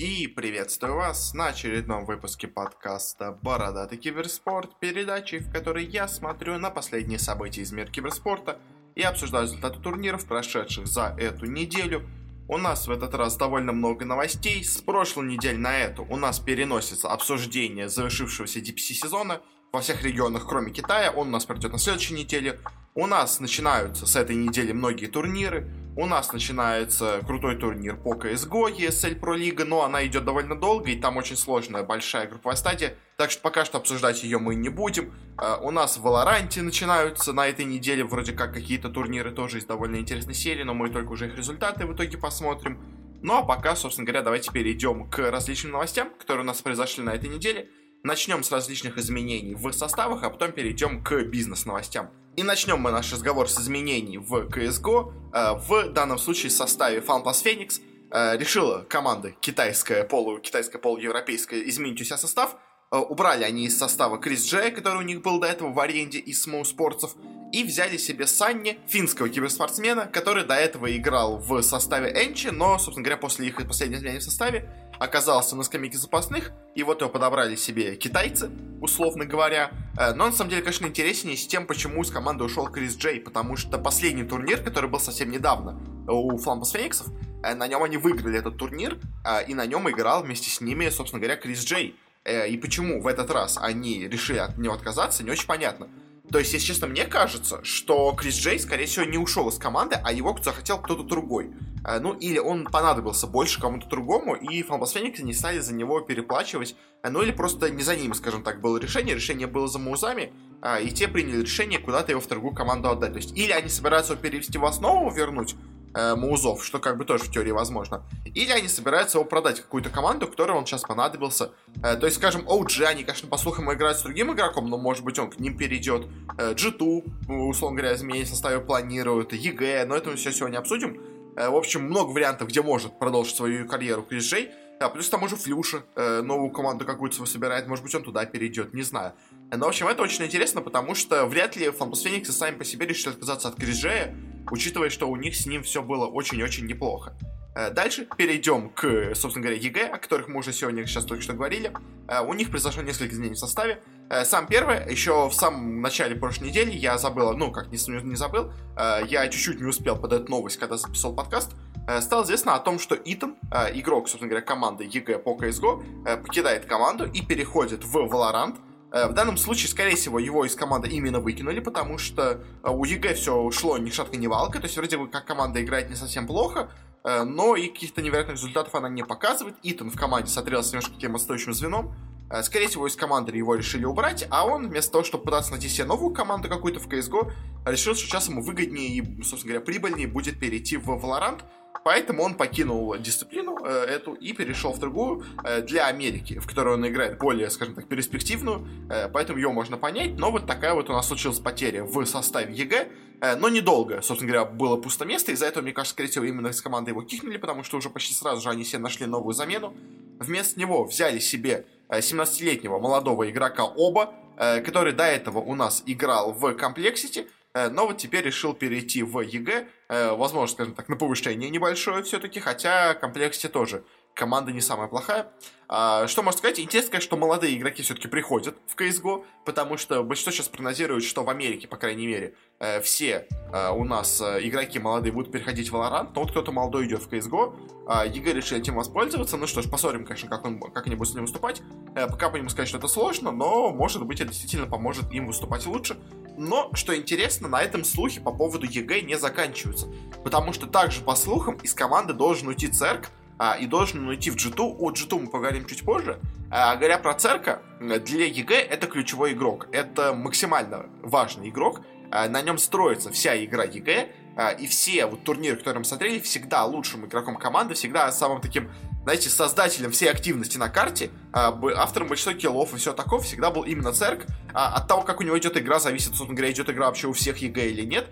И приветствую вас на очередном выпуске подкаста «Бородатый киберспорт», передачи, в которой я смотрю на последние события из мира киберспорта и обсуждаю результаты турниров, прошедших за эту неделю. У нас в этот раз довольно много новостей. С прошлой недели на эту у нас переносится обсуждение завершившегося DPC сезона во всех регионах, кроме Китая. Он у нас пройдет на следующей неделе. У нас начинаются с этой недели многие турниры. У нас начинается крутой турнир по CSGO, ESL Pro League, но она идет довольно долго, и там очень сложная большая групповая стадия, так что пока что обсуждать ее мы не будем. Uh, у нас в Valorant начинаются на этой неделе вроде как какие-то турниры тоже из довольно интересной серии, но мы только уже их результаты в итоге посмотрим. Ну а пока, собственно говоря, давайте перейдем к различным новостям, которые у нас произошли на этой неделе. Начнем с различных изменений в составах, а потом перейдем к бизнес-новостям. И начнем мы наш разговор с изменений в CSGO. Э, в данном случае в составе FunPlus Phoenix э, решила команда китайская, полу, китайская полуевропейская изменить у себя состав. Э, убрали они из состава Крис Джея, который у них был до этого в аренде из Смоу Спортсов, и взяли себе Санни, финского киберспортсмена, который до этого играл в составе Энчи, но, собственно говоря, после их последней изменения в составе оказался на скамейке запасных, и вот его подобрали себе китайцы, условно говоря. Э, но на самом деле, конечно, интереснее с тем, почему из команды ушел Крис Джей, потому что последний турнир, который был совсем недавно у Флампас Фениксов, э, на нем они выиграли этот турнир, э, и на нем играл вместе с ними, собственно говоря, Крис Джей. И почему в этот раз они решили от него отказаться, не очень понятно. То есть, если честно, мне кажется, что Крис Джей, скорее всего, не ушел из команды, а его захотел кто-то другой. Э, ну, или он понадобился больше кому-то другому, и Фанбас Феникс не стали за него переплачивать. Э, ну, или просто не за ним, скажем так, было решение. Решение было за Маузами, э, и те приняли решение куда-то его в другую команду отдать. То есть, или они собираются его перевести в основу, вернуть, э, Маузов, что как бы тоже в теории возможно. Или они собираются его продать какую-то команду, которой он сейчас понадобился. Э, то есть, скажем, OG, они, конечно, по слухам играют с другим игроком, но, может быть, он к ним перейдет. Э, G2, условно говоря, изменить в составе планируют. EG, но это мы все сегодня обсудим. Э, в общем, много вариантов, где может продолжить свою карьеру Крис Джей. А плюс там уже Флюша э, новую команду какую-то собирает, может быть, он туда перейдет, не знаю. Но, в общем, это очень интересно, потому что вряд ли FunPlus Phoenix ы сами по себе решили отказаться от Крижея, учитывая, что у них с ним все было очень-очень неплохо. Э, дальше перейдем к, собственно говоря, EG, о которых мы уже сегодня сейчас только что говорили. Э, у них произошло несколько изменений в составе. Э, сам первое, еще в самом начале прошлой недели я забыл, ну, как не, не забыл, я чуть-чуть не успел подать новость, когда записал подкаст, стало известно о том, что Итан, игрок, собственно говоря, команды EG по CSGO, покидает команду и переходит в Valorant. В данном случае, скорее всего, его из команды именно выкинули, потому что у EG все шло ни шатко, ни валко, то есть вроде бы как команда играет не совсем плохо, Э, но и каких-то невероятных результатов она не показывает. Итан в команде смотрелся немножко таким отстающим звеном. Э, скорее всего, из команды его решили убрать, а он вместо того, чтобы пытаться найти себе новую команду какую-то в CSGO, решил, что сейчас ему выгоднее и, собственно говоря, прибыльнее будет перейти в Valorant, Поэтому он покинул дисциплину э, эту и перешел в другую э, для Америки, в которой он играет более, скажем так, перспективную, э, поэтому его можно понять. Но вот такая вот у нас случилась потеря в составе EG, э, но недолго, собственно говоря, было пусто место, из-за этого, мне кажется, скорее всего, именно из команды его кикнули, потому что уже почти сразу же они себе нашли новую замену. Вместо него взяли себе 17-летнего э, молодого игрока oBo, э, который до этого у нас играл в Complexity, Э, но вот теперь решил перейти в EG, э, возможно, скажем так, на повышение небольшое все-таки, хотя Complexity тоже команда не самая плохая. А, что можно сказать? Интересно что молодые игроки все-таки приходят в CSGO, потому что большинство сейчас прогнозирует, что в Америке, по крайней мере, э, все э, у нас э, игроки молодые будут переходить в Valorant, но вот кто-то молодой идет в CSGO, а, EG решил этим воспользоваться, ну что ж, посмотрим, конечно, как, он, как они будут с ним выступать. Пока по нему сказать, что это сложно, но, может быть, это действительно поможет им выступать лучше. Но, что интересно, на этом слухи по поводу EG не заканчиваются, потому что также, по слухам, из команды должен уйти CeRq, а, и должен уйти в G2. О G2 мы поговорим чуть позже. А, говоря про CeRq а, для EG это ключевой игрок. Это максимально важный игрок. А, на нем строится вся игра EG. А, и все вот турниры, которые мы смотрели, всегда лучшим игроком команды, всегда самым таким, знаете, создателем всей активности на карте, а, автором большинства киллов и все такого всегда был именно CeRq. А, от того, как у него идет игра, зависит, собственно говоря, идет игра вообще у всех EG или нет.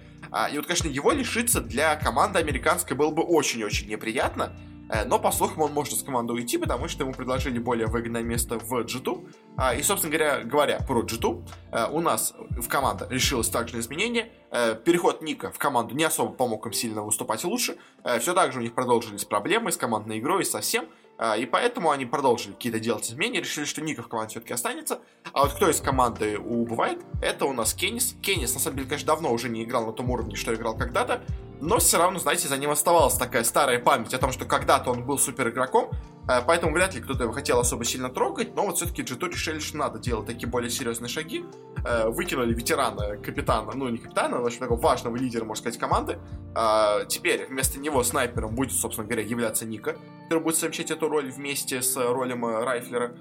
И вот, конечно, его лишиться для команды американской было бы очень-очень неприятно. Э, но, по слухам, он может с команды уйти, потому что ему предложили более выгодное место в G2. А, и, собственно говоря, говоря про G2, э, у нас в команда решилось также изменение. Э, переход NiKo в команду не особо помог им сильно выступать лучше. Все так же у них продолжились проблемы с командной игрой и совсем. И поэтому они продолжили какие-то делать изменения, решили, что NiKo в команде все-таки останется. А вот кто из команды убывает, это у нас Кеннис. Кеннис, на самом деле, конечно, давно уже не играл на том уровне, что играл когда-то. Но все равно, знаете, за ним оставалась такая старая память о том, что когда-то он был супер игроком, Э, поэтому вряд ли кто-то его хотел особо сильно трогать, но вот все-таки G2 решили, что надо делать такие более серьезные шаги. Э, выкинули ветерана, капитана, ну не капитана, но очень такого важного лидера, можно сказать, команды. Э, теперь вместо него снайпером будет, собственно говоря, являться Ника, который будет совмещать эту роль вместе с ролем Райфлера.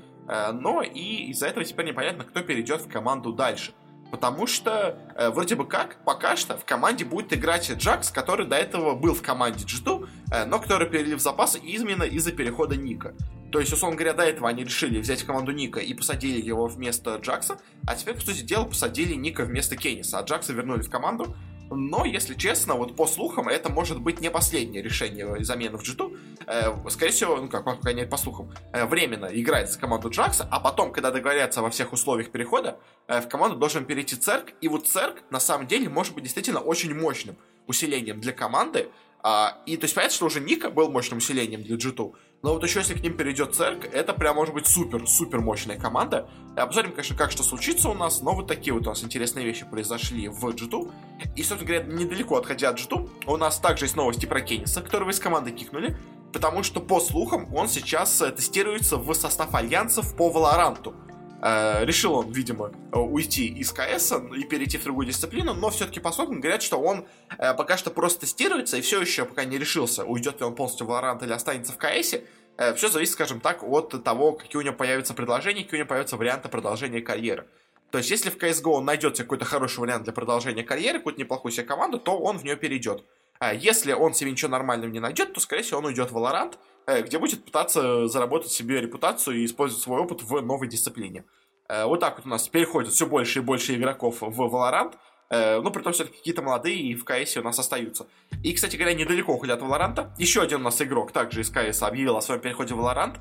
Но и из-за этого теперь непонятно, кто перейдет в команду дальше. Потому что, э, вроде бы как, пока что в команде будет играть Джакс, который до этого был в команде G2, э, но который перевели в запасы именно из-за перехода Ника. То есть, условно говоря, до этого они решили взять команду Ника и посадили его вместо Джакса, а теперь, по сути дела, посадили Ника вместо Кенниса, а Джакса вернули в команду, но, если честно, вот по слухам, это может быть не последнее решение замены в G2. Э, скорее всего, ну как, по крайней мере, по слухам, э, временно играет за команду Джакса, а потом, когда договорятся во всех условиях перехода, э, в команду должен перейти Церк, и вот Церк, на самом деле, может быть действительно очень мощным усилением для команды, а, и то есть понятно, что уже Ника был мощным усилением для G2, но вот еще если к ним перейдет Церк, это прям может быть супер-супер мощная команда. И обзорим, конечно, как что случится у нас, но вот такие вот у нас интересные вещи произошли в G2. И, собственно говоря, недалеко отходя от G2, у нас также есть новости про Кенниса, которого из команды кикнули, потому что, по слухам, он сейчас э, тестируется в состав альянсов по Валоранту. Э, решил он, видимо, уйти из КС и перейти в другую дисциплину, но все-таки по слухам говорят, что он э, пока что просто тестируется и все еще пока не решился, уйдет ли он полностью в Valorant или останется в КС. Э, все зависит, скажем так, от того, какие у него появятся предложения, какие у него появятся варианты продолжения карьеры. То есть, если в CSGO он найдет себе какой-то хороший вариант для продолжения карьеры, какую-то неплохую себе команду, то он в нее перейдет. А если он себе ничего нормального не найдет, то, скорее всего, он уйдет в Valorant, Э, где будет пытаться заработать себе репутацию и использовать свой опыт в новой дисциплине. Э, вот так вот у нас переходит все больше и больше игроков в Valorant, э, ну, при том, что какие-то молодые и в КС у нас остаются. И, кстати говоря, недалеко уходят от Valorant. Еще один у нас игрок также из КС объявил о своем переходе в Valorant.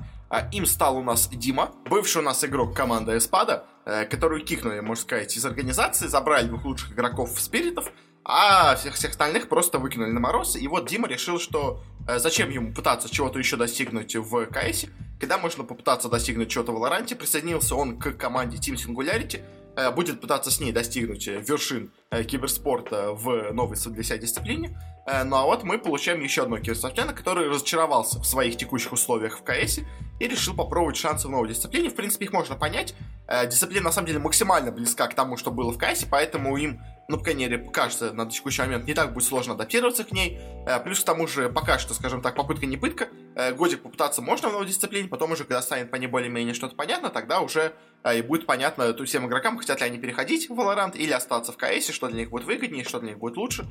Им стал у нас Дима, бывший у нас игрок команды Эспада, которую кикнули, можно сказать, из организации, забрали двух лучших игроков в Спиритов, а всех, всех остальных просто выкинули на мороз. И вот Дима решил, что э, зачем ему пытаться чего-то еще достигнуть в КС, когда можно попытаться достигнуть чего-то в Валоранте. Присоединился он к команде Team Singularity, э, будет пытаться с ней достигнуть вершин э, киберспорта в новой для себя дисциплине. Э, ну а вот мы получаем еще одного киберспортсмена, который разочаровался в своих текущих условиях в КС и решил попробовать шансы в новой дисциплине. В принципе, их можно понять. Э, дисциплина на самом деле максимально близка к тому, что было в КС, поэтому им ну, по крайней мере, кажется, на текущий момент не так будет сложно адаптироваться к ней. Э, плюс к тому же, пока что, скажем так, попытка не пытка. Э, годик попытаться можно в новой дисциплине, потом уже, когда станет по ней более-менее что-то понятно, тогда уже э, и будет понятно то всем игрокам, хотят ли они переходить в Valorant или остаться в КС, что для них будет выгоднее, что для них будет лучше.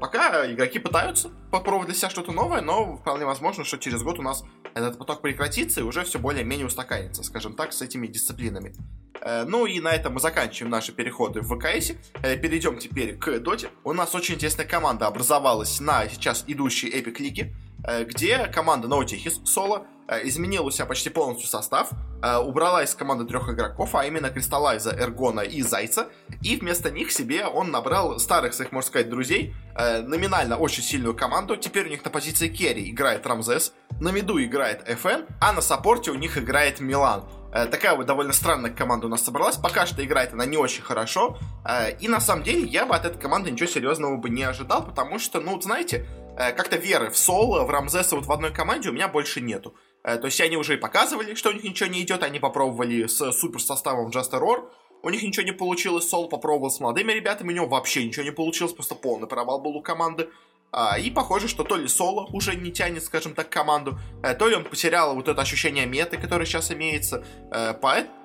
Пока игроки пытаются попробовать для себя что-то новое, но вполне возможно, что через год у нас этот поток прекратится и уже все более-менее устаканится, скажем так, с этими дисциплинами. Ну и на этом мы заканчиваем наши переходы в ВКС. Перейдем теперь к Доте. У нас очень интересная команда образовалась на сейчас идущей Эпик Лиги, э, где команда Наутихис соло э, изменила у себя почти полностью состав, э, убрала из команды трех игроков, а именно Кристаллайза, Эргона и Зайца, и вместо них себе он набрал старых своих, можно сказать, друзей, номинально очень сильную команду, теперь у них на позиции керри играет Рамзес, на миду играет FN, а на саппорте у них играет Милан. Э, такая вот довольно странная команда у нас собралась. Пока что играет она не очень хорошо. Э, и на самом деле я бы от этой команды ничего серьезного бы не ожидал, потому что, ну, знаете, э, как-то веры в Соло, в Рамзеса вот в одной команде у меня больше нету. То есть они уже и показывали, что у них ничего не идет, они попробовали с супер составом Just Error, у них ничего не получилось, Сол попробовал с молодыми ребятами, у него вообще ничего не получилось, просто полный провал был у команды. А, и похоже, что то ли Соло уже не тянет, скажем так, команду, э, то ли он потерял вот это ощущение меты, которое сейчас имеется, э,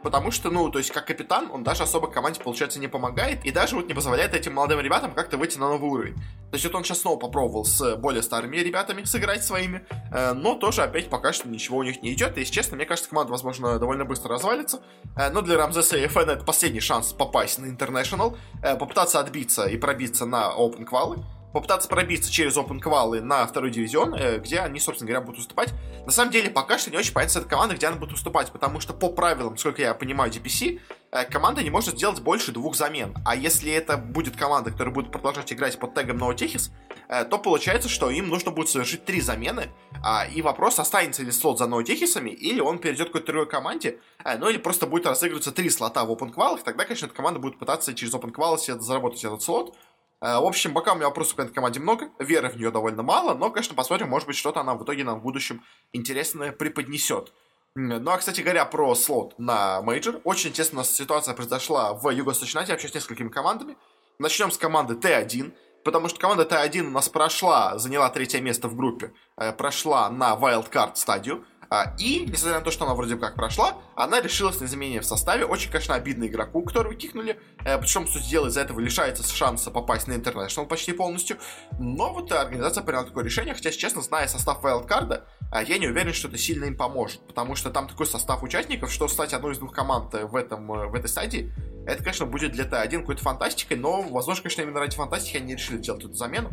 потому что, ну, то есть как капитан, он даже особо команде, получается, не помогает, и даже вот не позволяет этим молодым ребятам как-то выйти на новый уровень. То есть вот он сейчас снова попробовал с более старыми ребятами сыграть своими, э, но тоже опять пока что ничего у них не идет, и, если честно, мне кажется, команда, возможно, довольно быстро развалится, но для Рамзеса и FN это последний шанс попасть на International, попытаться отбиться и пробиться на Open квалы, попытаться пробиться через Open квалы на второй дивизион, э, где они, собственно говоря, будут выступать. На самом деле, пока что не очень понятно, эта команда, где она будет выступать, потому что по правилам, сколько я понимаю, DPC, э, команда не может сделать больше двух замен. А если это будет команда, которая будет продолжать играть под тегом Новотехис, э, то получается, что им нужно будет совершить три замены, а, и вопрос, останется ли слот за Новотехисами, или он перейдет к какой-то другой команде, ну или просто будет разыгрываться три слота в Open квалах, тогда, конечно, эта команда будет пытаться через Open квалы заработать этот слот, в общем, пока у меня вопросов к этой команде много, веры в нее довольно мало, но, конечно, посмотрим, может быть, что-то она в итоге нам в будущем интересное преподнесет. Ну, а, кстати говоря, про слот на мейджор. Очень интересная ситуация произошла в Юго-Восточной Азии, общаюсь с несколькими командами. Начнем с команды T1, потому что команда T1 у нас прошла, заняла третье место в группе, э, прошла на wildcard стадию. А, и, несмотря на то, что она вроде как прошла, она решилась на изменение в составе. Очень, конечно, обидно игроку, которого кикнули. Э, причем, суть дела, из-за этого лишается шанса попасть на International почти полностью. Но вот организация приняла такое решение, хотя, честно, зная состав вайлдкарда, э, я не уверен, что это сильно им поможет. Потому что там такой состав участников, что стать одной из двух команд э, в, этом, в этой стадии, это, конечно, будет для Т1 какой-то фантастикой, но, возможно, конечно, именно ради фантастики они решили делать эту замену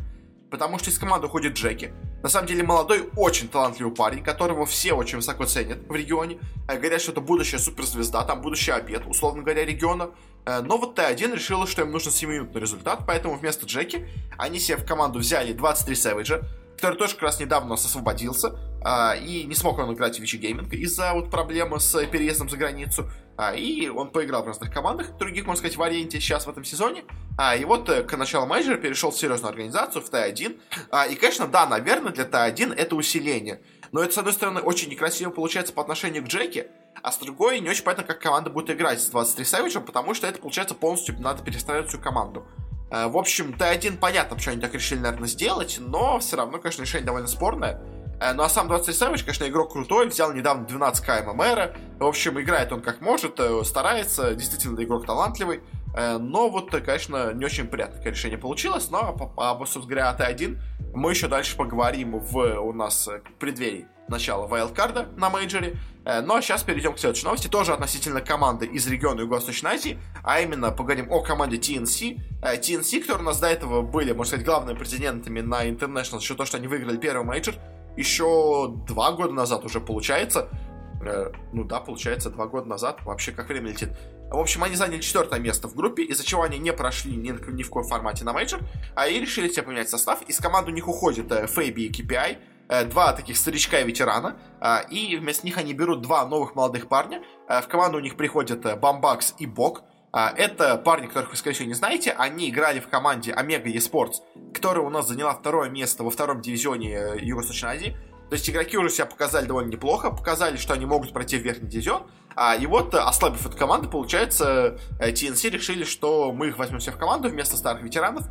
потому что из команды уходит Джеки. На самом деле молодой, очень талантливый парень, которого все очень высоко ценят в регионе. Э, говорят, что это будущая суперзвезда, там будущий обед, условно говоря, региона. Э, но вот Т1 решила, что им нужен 7-минутный результат, поэтому вместо Джеки они себе в команду взяли 23 Сэвиджа, который тоже как раз недавно освободился, и не смог он играть в Вичи Гейминг из-за вот проблемы с переездом за границу. А, и он поиграл в разных командах, других, можно сказать, в Ориенте сейчас в этом сезоне. А, и вот э, к началу менеджера перешел в серьезную организацию, в Т1. А, и, конечно, да, наверное, для Т1 это усиление. Но это, с одной стороны, очень некрасиво получается по отношению к Джеки, а с другой не очень понятно, как команда будет играть с 23 Сэвиджем, потому что это, получается, полностью надо перестраивать всю команду. В общем, Т1 понятно, почему они так решили, наверное, сделать, но все равно, конечно, решение довольно спорное. Э, ну а сам 23 Savage, конечно, игрок крутой, взял недавно 12 к ММР. В общем, играет он как может, э, старается, действительно игрок талантливый. Но вот, конечно, не очень приятное решение получилось. Но, об, собственно говоря, Т1 мы еще дальше поговорим в у нас преддверии начала wildcard а на мейджоре. Э, ну а сейчас перейдем к следующей новости, тоже относительно команды из региона Юго-Восточной Азии, а именно поговорим о команде TNC. TNC, э, которые у нас до этого были, можно сказать, главными претендентами на International за счет того, что они выиграли первый мейджор, еще два года назад уже получается. Э, ну да, получается, два года назад. Вообще, как время летит. В общем, они заняли четвертое место в группе, из-за чего они не прошли ни, ни в каком формате на мейджор, а и решили себе поменять состав. Из команды у них уходит Фейби и KPI, Э, два таких старичка и ветерана, и вместо них они берут два новых молодых парня. Э, в команду у них приходят э, Бамбакс и Бок. А, это парни, которых вы, скорее всего, не знаете. Они играли в команде Омега eSports, которая у нас заняла второе место во втором дивизионе Юго-Восточной Азии. То есть игроки уже себя показали довольно неплохо, показали, что они могут пройти в верхний дивизион. А, и вот, ослабив эту команду, получается, TNC решили, что мы их возьмем себе в команду вместо старых ветеранов.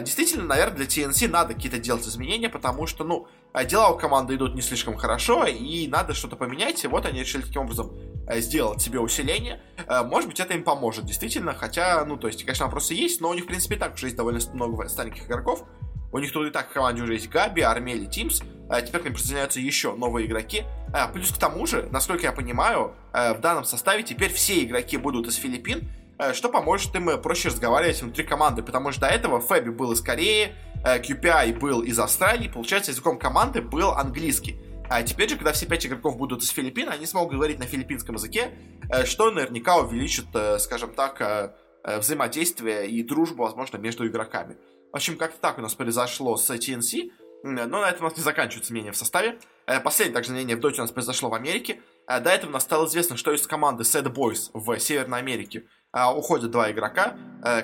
Действительно, наверное, для TNC надо какие-то делать изменения, потому что, ну, дела у команды идут не слишком хорошо, и надо что-то поменять. И вот они решили таким образом э, сделать себе усиление. Э, может быть, это им поможет, действительно. Хотя, ну, то есть, конечно, вопросы есть, но у них, в принципе, так уже есть довольно много стареньких игроков. У них тут и так в команде уже есть Габи, Армели, Тимс. А теперь к ним присоединяются еще новые игроки. А, плюс к тому же, насколько я понимаю, в данном составе теперь все игроки будут из Филиппин, что поможет им проще разговаривать внутри команды, потому что до этого Фэби был из Кореи, QPI э, был из Австралии, получается, языком команды был английский. А теперь же, когда все пять игроков будут из Филиппин, они смогут говорить на филиппинском языке, э, что наверняка увеличит, э, скажем так, взаимодействие и дружбу, возможно, между игроками. В общем, как-то так у нас произошло с TNC, но на этом у нас не заканчивается мнение в составе. Последнее также мнение в Доте у нас произошло в Америке. До этого у нас стало известно, что из команды Sad Boys в Северной Америке уходят два игрока.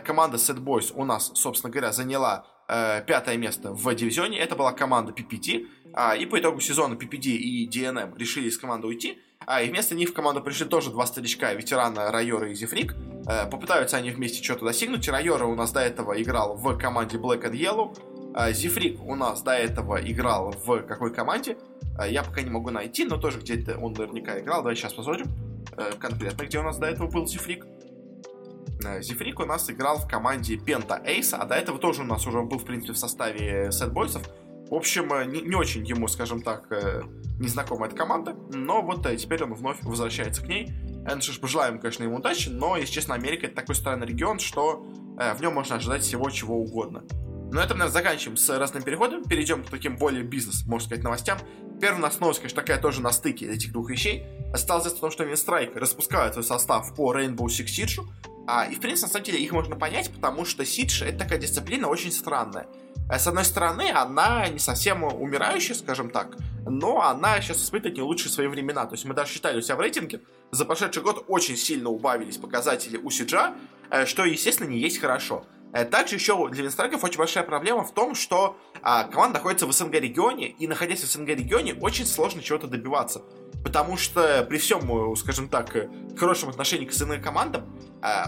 Команда Sad Boys у нас, собственно говоря, заняла э, пятое место в дивизионе. Это была команда PPT. А, и по итогу сезона PPD и DNM решили из команды уйти. А, и вместо них в команду пришли тоже два старичка, ветерана Райора и Зефрик. Э, попытаются они вместе что-то достигнуть. Райора у нас до этого играл в команде Black and Yellow. Э, Зефрик у нас до этого играл в какой команде? Э, я пока не могу найти, но тоже где-то он наверняка играл. Давай сейчас посмотрим э, конкретно, где у нас до этого был Зефрик. Зефрик у нас играл в команде Пента Эйса, а до этого тоже у нас уже был, в принципе, в составе Сетбойсов. В общем, э, не, не очень ему, скажем так, э, незнакома эта команда, но вот э, теперь он вновь возвращается к ней. Ну что ж, пожелаем, конечно, ему удачи, но, если честно, Америка это такой странный регион, что в нем можно ожидать всего чего угодно. Но это, наверное, заканчиваем с разным переходом, перейдем к таким более бизнес, можно сказать, новостям. Первая у нас новость, конечно, такая тоже на стыке этих двух вещей. Осталось о том, что Винстрайк распускает свой состав по Rainbow Six Siege, а, и, в принципе, на самом деле, их можно понять, потому что Сидж — это такая дисциплина очень странная. Э, с одной стороны, она не совсем умирающая, скажем так, но она сейчас испытывает не лучшие свои времена. То есть мы даже считали у себя в рейтинге, за прошедший год очень сильно убавились показатели у Сиджа, э, что, естественно, не есть хорошо. Э, также еще для Винстрайков очень большая проблема в том, что а, команда находится в СНГ регионе, и находясь в СНГ регионе, очень сложно чего-то добиваться. Потому что при всем, скажем так, хорошем отношении к СНГ командам,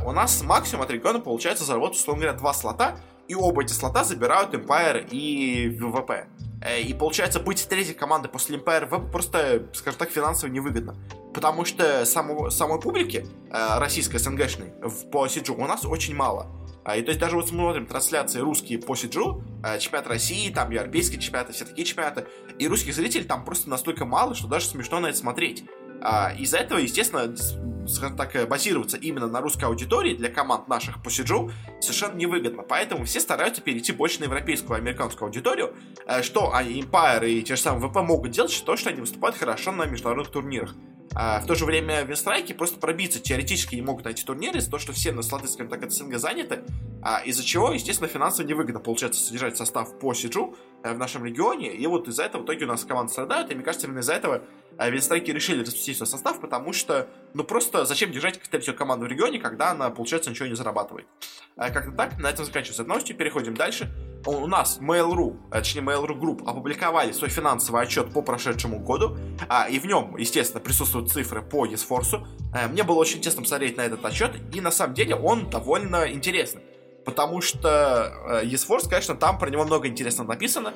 у нас максимум от региона получается заработать, условно говоря, два слота, и оба эти слота забирают Empire и ВВП. Э, и получается, быть третьей командой после Empire ВВП просто, скажем так, финансово невыгодно. Потому что самого, самой публики, э, российской СНГшной, по Сиджу у нас очень мало. А, и то есть даже вот смотрим трансляции русские по Сиджу, э, чемпионат России, там европейские чемпионаты, все такие чемпионаты, и русских зрителей там просто настолько мало, что даже смешно на это смотреть. А, из-за этого, естественно, скажем так, э, базироваться именно на русской аудитории для команд наших по Сиджу совершенно невыгодно. Поэтому все стараются перейти больше на европейскую, американскую аудиторию, что Empire и те же самые ВП могут делать, то, что они выступают хорошо на международных турнирах. А в то же время Винстрайки просто пробиться теоретически не могут найти турниры из-за того, что все на слоты, скажем так, от СНГ заняты, а из-за чего, естественно, финансово невыгодно получается содержать состав по Сиджу э, в нашем регионе, и вот из-за этого в итоге у нас команда страдают, и мне кажется, именно из-за этого э, Винстрайки решили распустить свой состав, потому что, ну просто зачем держать третью команду в регионе, когда она, получается, ничего не зарабатывает. А как-то так, на этом заканчивается новости, переходим дальше у нас Mail.ru, а, точнее Mail.ru Group, опубликовали свой финансовый отчет по прошедшему году, а, и в нем, естественно, присутствуют цифры по. А, мне было очень интересно посмотреть на этот отчет, и на самом деле он довольно интересный. Потому что eSforce, конечно, там про него много интересного написано,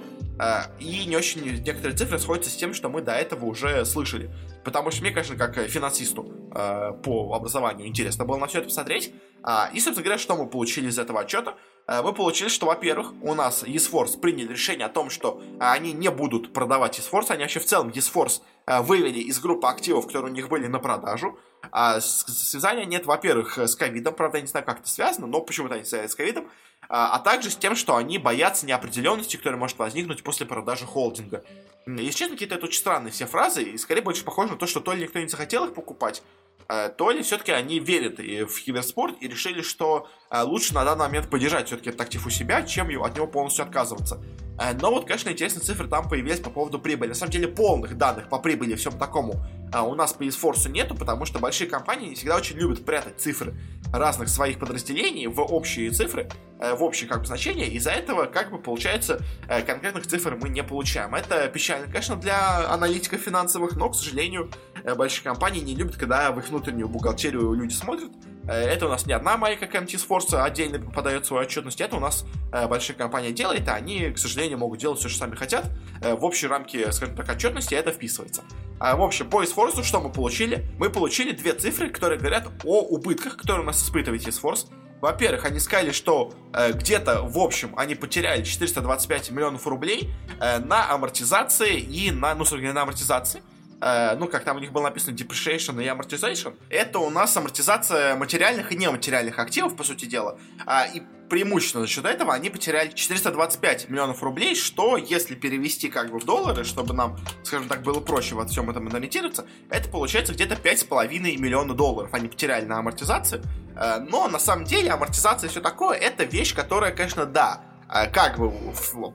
и не очень некоторые цифры сходятся с тем, что мы до этого уже слышали. Потому что мне, конечно, как финансисту э, по образованию интересно было на все это посмотреть. Э, и, собственно говоря, что мы получили из этого отчета? Э, мы получили, что, во-первых, у нас eSforce приняли решение о том, что э, они не будут продавать eSforce, они вообще в целом eSforce э, вывели из группы активов, которые у них были на продажу. А связания нет, во-первых, с ковидом, правда, я не знаю, как это связано, но почему-то они связаны с ковидом, а также с тем, что они боятся неопределенности, которая может возникнуть после продажи холдинга. Если честно, какие-то это очень странные все фразы, и скорее больше похоже на то, что то ли никто не захотел их покупать, Э, то ли все-таки они верят в киберспорт и решили, что э, лучше на данный момент поддержать все-таки этот актив у себя, чем от него полностью отказываться. Э, но вот, конечно, интересные цифры там появились по поводу прибыли. На самом деле, полных данных по прибыли и всем такому у нас по eSforce нету, потому что большие компании всегда очень любят прятать цифры разных своих подразделений в общие цифры, в общие как бы значения. Из-за этого, как бы, получается, конкретных цифр мы не получаем. Это печально, конечно, для аналитиков финансовых, но, к сожалению, большие компании не любят, когда в их внутреннюю бухгалтерию люди смотрят. Э, это у нас не одна майка MT Force отдельно подает свою отчетность, это у нас э, большая компания делает, а они, к сожалению, могут делать все, что сами хотят. Э, в общей рамке, скажем так, отчетности это вписывается. А, в общем, по Force что мы получили? Мы получили две цифры, которые говорят о убытках, которые у нас испытывает Force. Во-первых, они сказали, что э, где-то в общем они потеряли 425 миллионов рублей э, на амортизации и на, ну, собственно, на амортизации. Э, ну, как там у них было написано depreciation и amortization, это у нас амортизация материальных и нематериальных активов, по сути дела. А, и преимущественно за счет этого они потеряли 425 миллионов рублей, что, если перевести как бы в доллары, чтобы нам, скажем так, было проще во всем этом ориентироваться, это получается где-то 5,5 миллиона долларов они потеряли на амортизацию. Э, но на самом деле амортизация и все такое, это вещь, которая, конечно, да, э, как бы,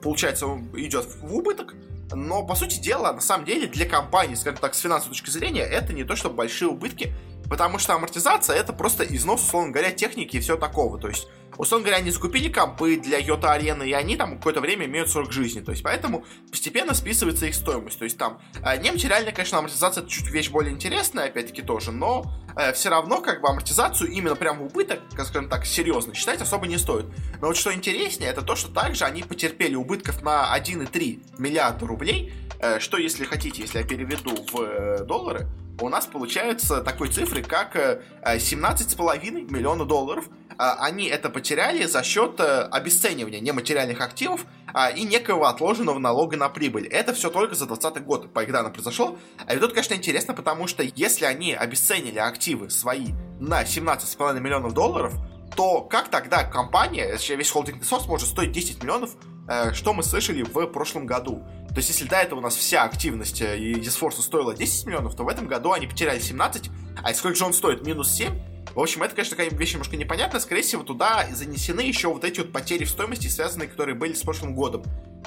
получается, идет в убыток, но, по сути дела, на самом деле, для компании, скажем так, с финансовой точки зрения, это не то, чтобы большие убытки, потому что амортизация это просто износ, условно говоря, техники и все такого. То есть Условно говоря, они закупили компы для Йота Арены, и они там какое-то время имеют срок жизни. То есть, поэтому постепенно списывается их стоимость. То есть, там, э, нематериальная, конечно, амортизация это чуть вещь более интересная, опять-таки, тоже, но э, все равно, как бы, амортизацию именно прям в убыток, скажем так, серьезно считать особо не стоит. Но вот что интереснее, это то, что также они потерпели убытков на 1,3 миллиарда рублей, э, что, если хотите, если я переведу в э, доллары, у нас получается такой цифры, как 17,5 э, миллиона долларов. А, они это потеряли за счет э, обесценивания нематериальных активов а, и некого отложенного налога на прибыль. Это все только за 2020 год, по их данным, произошло. А и тут, конечно, интересно, потому что если они обесценили активы свои на 17,5 миллионов долларов, то как тогда компания, весь холдинг ресурс может стоить 10 миллионов э, что мы слышали в прошлом году. То есть, если до этого у нас вся активность э, eSforce стоила 10 миллионов, то в этом году они потеряли 17, а сколько же он стоит? Минус 7? В общем, это, конечно, такая вещь немножко непонятная. Скорее всего, туда занесены еще вот эти вот потери в стоимости, связанные, которые были с прошлым годом.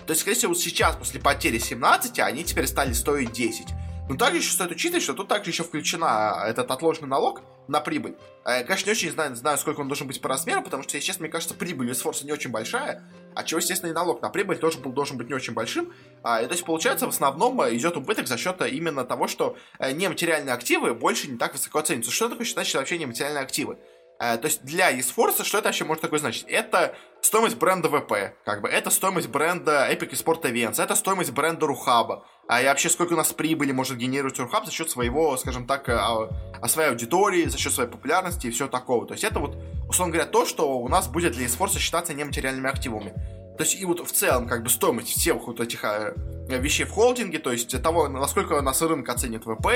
То есть, скорее всего, вот сейчас, после потери 17, они теперь стали стоить 10. Но также еще стоит учитывать, что тут также еще включена этот отложенный налог на прибыль. Я, конечно, не очень знаю, знаю, сколько он должен быть по размеру, потому что, если честно, мне кажется, прибыль из Форса не очень большая, а чего, естественно, и налог на прибыль тоже был, должен быть не очень большим. А, и, то есть, получается, в основном э, идет убыток за счет э, именно того, что э, нематериальные активы больше не так высоко ценятся. Что такое значит вообще нематериальные активы? То есть для eSports что это вообще может такое значить? Это стоимость бренда ВП, как бы, это стоимость бренда Epic Sport Events, это стоимость бренда Рухаба, а и вообще сколько у нас прибыли может генерировать Рухаб за счет своего, скажем так, а, а своей аудитории, за счет своей популярности и все такого. То есть это вот, условно говоря, то, что у нас будет для eSports считаться нематериальными активами. То есть и вот в целом как бы стоимость всех вот этих а, вещей в холдинге, то есть того, насколько нас рынок оценит ВП,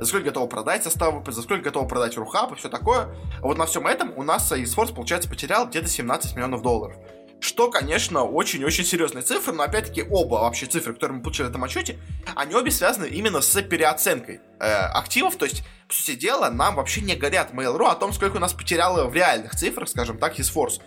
за сколько готово продать состав ВП, за сколько готово продать Рухаб и все такое. Вот на всем этом у нас eSports, получается, потерял где-то 17 миллионов долларов. Что, конечно, очень-очень серьезные цифры, но опять-таки оба вообще цифры, которые мы получили в этом отчете, они обе связаны именно с переоценкой э, активов, то есть, по сути дела, нам вообще не горят Mail.ru о том, сколько у нас потеряло в реальных цифрах, скажем так, eSforce.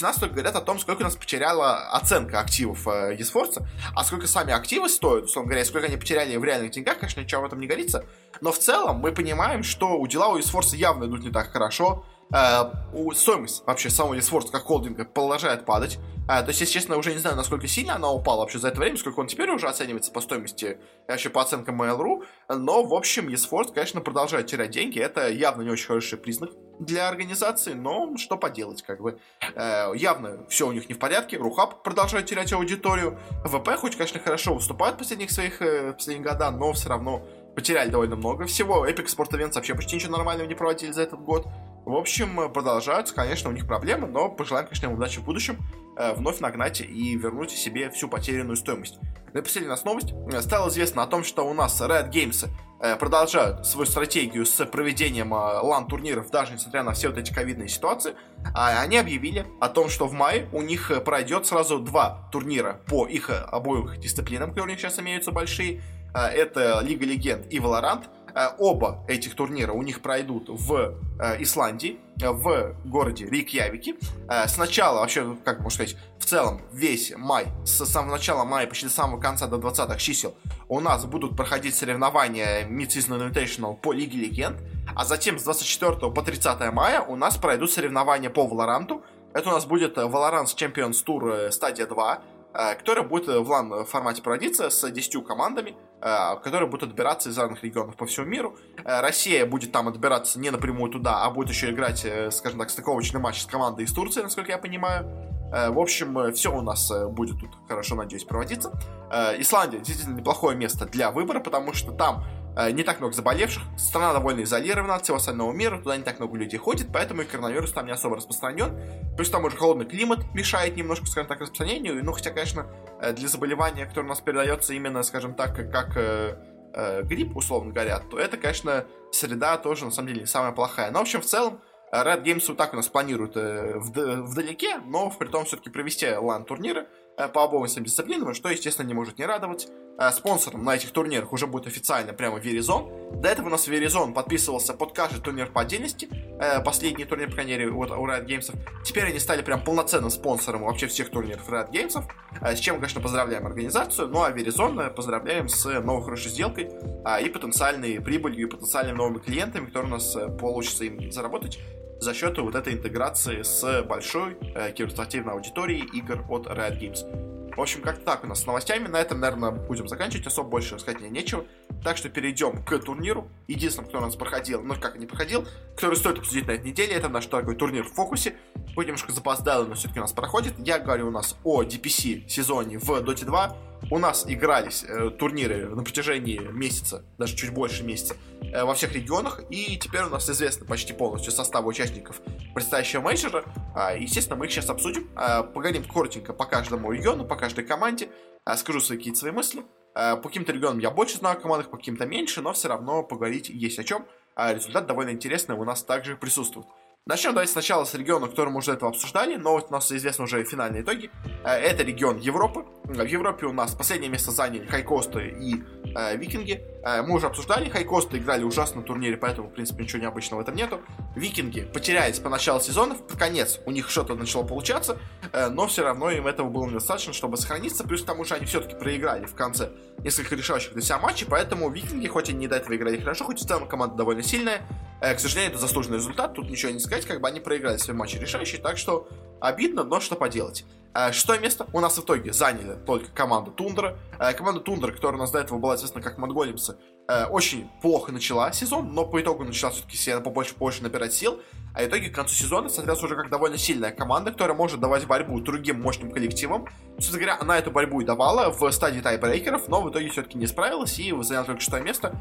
Нас только говорят о том, сколько у нас потеряла оценка активов э, eSports, а сколько сами активы стоят, условно говоря, сколько они потеряли в реальных деньгах, конечно, ничего в этом не говорится. Но в целом мы понимаем, что у дела у eSports явно идут не так хорошо, э, стоимость вообще самого eSports как холдинга продолжает падать. Э, то есть, если честно, уже не знаю, насколько сильно она упала вообще за это время, сколько он теперь уже оценивается по стоимости, вообще по оценкам Mail.ru. Но, в общем, eSports, конечно, продолжает терять деньги. Это явно не очень хороший признак для организации, но что поделать, как бы. Э, явно все у них не в порядке. Рухаб продолжает терять аудиторию. ВП, хоть, конечно, хорошо выступает в последних своих э, последних годах, но все равно потеряли довольно много всего. Epic Sport Events вообще почти ничего нормального не проводили за этот год. В общем, продолжаются, конечно, у них проблемы, но пожелаем, конечно, им удачи в будущем э, вновь нагнать и вернуть себе всю потерянную стоимость. Ну и последняя нас новость. Стало известно о том, что у нас Red Games э, продолжают свою стратегию с проведением э, лан-турниров, даже несмотря на все вот эти ковидные ситуации. А они объявили о том, что в мае у них пройдет сразу два турнира по их обоих дисциплинам, которые у них сейчас имеются большие. Это Лига Легенд и Valorant – Э, оба этих турнира у них пройдут в э, Исландии, в городе Рикьявике. Э, сначала, вообще, как можно сказать, в целом весь май, с самого начала мая почти до самого конца, до 20-х чисел, у нас будут проходить соревнования Mid-Season Invitational по Лиге Легенд, а затем с 24 по 30 мая у нас пройдут соревнования по Валоранту. Это у нас будет Valorant Champions Tour стадия 2, который будет в лан формате проводиться с 10 командами. Э, которые будут отбираться из разных регионов по всему миру. Э, Россия будет там отбираться не напрямую туда, а будет еще играть, э, скажем так, стыковочный матч с командой из Турции, насколько я понимаю. В общем, все у нас будет тут хорошо, надеюсь, проводиться. Исландия действительно неплохое место для выбора, потому что там не так много заболевших, страна довольно изолирована от всего остального мира, туда не так много людей ходит, поэтому и коронавирус там не особо распространен. Плюс там уже холодный климат мешает немножко, скажем так, распространению, ну, хотя, конечно, э, для заболевания, которое у нас передается именно, скажем так, как э, э, грипп, условно говоря, то это, конечно, среда тоже, на самом деле, не самая плохая. Но, в общем, в целом, Red Games вот так у нас планируют э, вд- вдалеке, но при том все-таки провести лан-турниры э, по обоим своим дисциплинам, что, естественно, не может не радовать. Э, спонсором на этих турнирах уже будет официально прямо Verizon. До этого у нас Verizon подписывался под каждый турнир по отдельности. Э, последний турнир, по крайней мере, вот у Riot Games. Теперь они стали прям полноценным спонсором вообще всех турниров Riot Games. Э, с чем, конечно, поздравляем организацию. Ну а Verizon поздравляем с новой хорошей сделкой и потенциальной прибылью, и потенциальными новыми клиентами, которые у нас получится им заработать за счет вот этой интеграции с большой э, киберспортивной аудиторией игр от Riot Games. В общем, как-то так у нас с новостями. На этом, наверное, будем заканчивать. Особо больше сказать мне нечего. Так что перейдем к турниру. Единственным, кто у нас проходил, ну как не проходил, который стоит обсудить на этой неделе, это наш такой турнир в фокусе. Хоть немножко запоздало, но все-таки у нас проходит. Я говорю у нас о DPC сезоне в Dota 2. У нас игрались э, турниры на протяжении месяца, даже чуть больше месяца, э, во всех регионах. И теперь у нас известно почти полностью состав участников предстоящего мейджора. А, естественно, мы их сейчас обсудим. А, поговорим коротенько по каждому региону, по каждой команде. А, скажу свои какие-то свои мысли. А, по каким-то регионам я больше знаю о командах, по каким-то меньше, но все равно поговорить есть о чем. А результат довольно интересный у нас также присутствует. Начнем давайте сначала с региона, который мы уже этого обсуждали, но вот у нас известны уже финальные итоги. Э, это регион Европы. В Европе у нас последнее место заняли Хайкосты и э, Викинги. Э, мы уже обсуждали, Хайкосты играли ужасно на турнире, поэтому, в принципе, ничего необычного в этом нету. Викинги потерялись по началу сезона, под конец у них что-то начало получаться, э, но все равно им этого было недостаточно, чтобы сохраниться. Плюс к тому же они все-таки проиграли в конце несколько решающих для себя матчей, поэтому Викинги, хоть и не до этого играли хорошо, хоть и в целом команда довольно сильная, э, к сожалению, это заслуженный результат, тут ничего не сказать, как бы они проиграли свои матчи решающие, так что обидно, но что поделать. Э, шестое место у нас в итоге заняли только команда Тундра. Э, команда Тундра, которая у нас до этого была известна как Монголимсы, э, очень плохо начала сезон, но по итогу начала все-таки себе побольше больше набирать сил. А в итоге к концу сезона, соответственно, уже как довольно сильная команда, которая может давать борьбу другим мощным коллективам. Собственно говоря, она эту борьбу и давала в стадии тайбрейкеров, но в итоге все-таки не справилась и заняла только шестое место.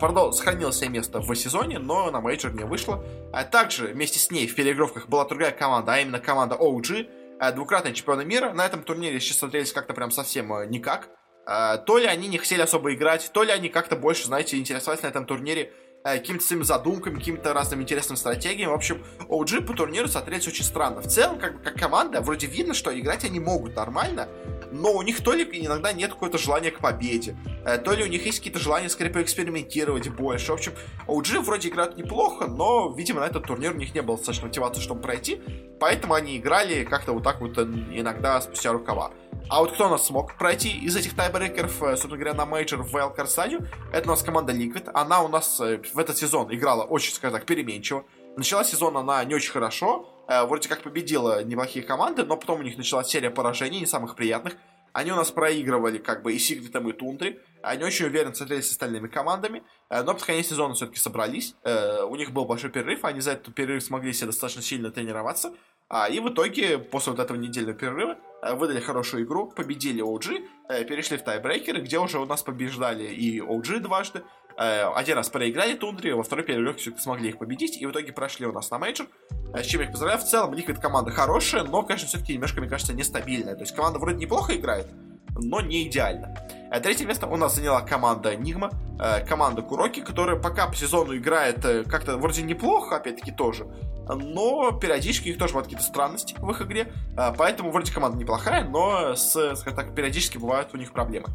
Пардон, сохранила себе место в сезоне, но на мейджор не вышло. Также вместе с ней в переигровках была другая команда, а именно команда OG, Э, двукратные чемпионы мира. На этом турнире сейчас смотрелись как-то прям совсем э, никак. Э, то ли они не хотели особо играть, то ли они как-то больше, знаете, интересовались на этом турнире какими-то своими задумками, какими-то разными интересными стратегиями. В общем, OG по турниру смотрелись очень странно. В целом, как, как команда, вроде видно, что играть они могут нормально, но у них то ли иногда нет какого-то желания к победе, то ли у них есть какие-то желания скорее поэкспериментировать больше. В общем, OG вроде играют неплохо, но, видимо, на этот турнир у них не было достаточно мотивации, чтобы пройти, поэтому они играли как-то вот так вот иногда спустя рукава. А вот кто у нас смог пройти из этих тайбрейкеров, э, собственно говоря, на мейджор в wildcard стадию, это у нас команда Liquid. Она у нас э, в этот сезон играла очень, скажем так, переменчиво. Начала сезон она не очень хорошо, э, вроде как победила неплохие команды, но потом у них началась серия поражений, не самых приятных. Они у нас проигрывали как бы и Сигритом, и Тундре. Они очень уверенно смотрелись с остальными командами. Но под конец сезона все-таки собрались. У них был большой перерыв. Они за этот перерыв смогли себе достаточно сильно тренироваться. А, и в итоге, после вот этого недельного перерыва, выдали хорошую игру, победили OG, э, перешли в тайбрейкеры, где уже у нас побеждали и OG дважды. Э, один раз проиграли Тундре, во второй перерыв все-таки смогли их победить, и в итоге прошли у нас на мейджор. С чем я их поздравляю. В целом, Liquid команда хорошая, но, конечно, все-таки немножко, мне кажется, нестабильная. То есть команда вроде неплохо играет, но не идеально. А третье место у нас заняла команда Nigma, э, команда Куроки, которая пока по сезону играет э, как-то вроде неплохо, опять-таки тоже, но периодически их тоже бывают какие-то странности в их игре, поэтому вроде команда неплохая, но с, скажем так, периодически бывают у них проблемы.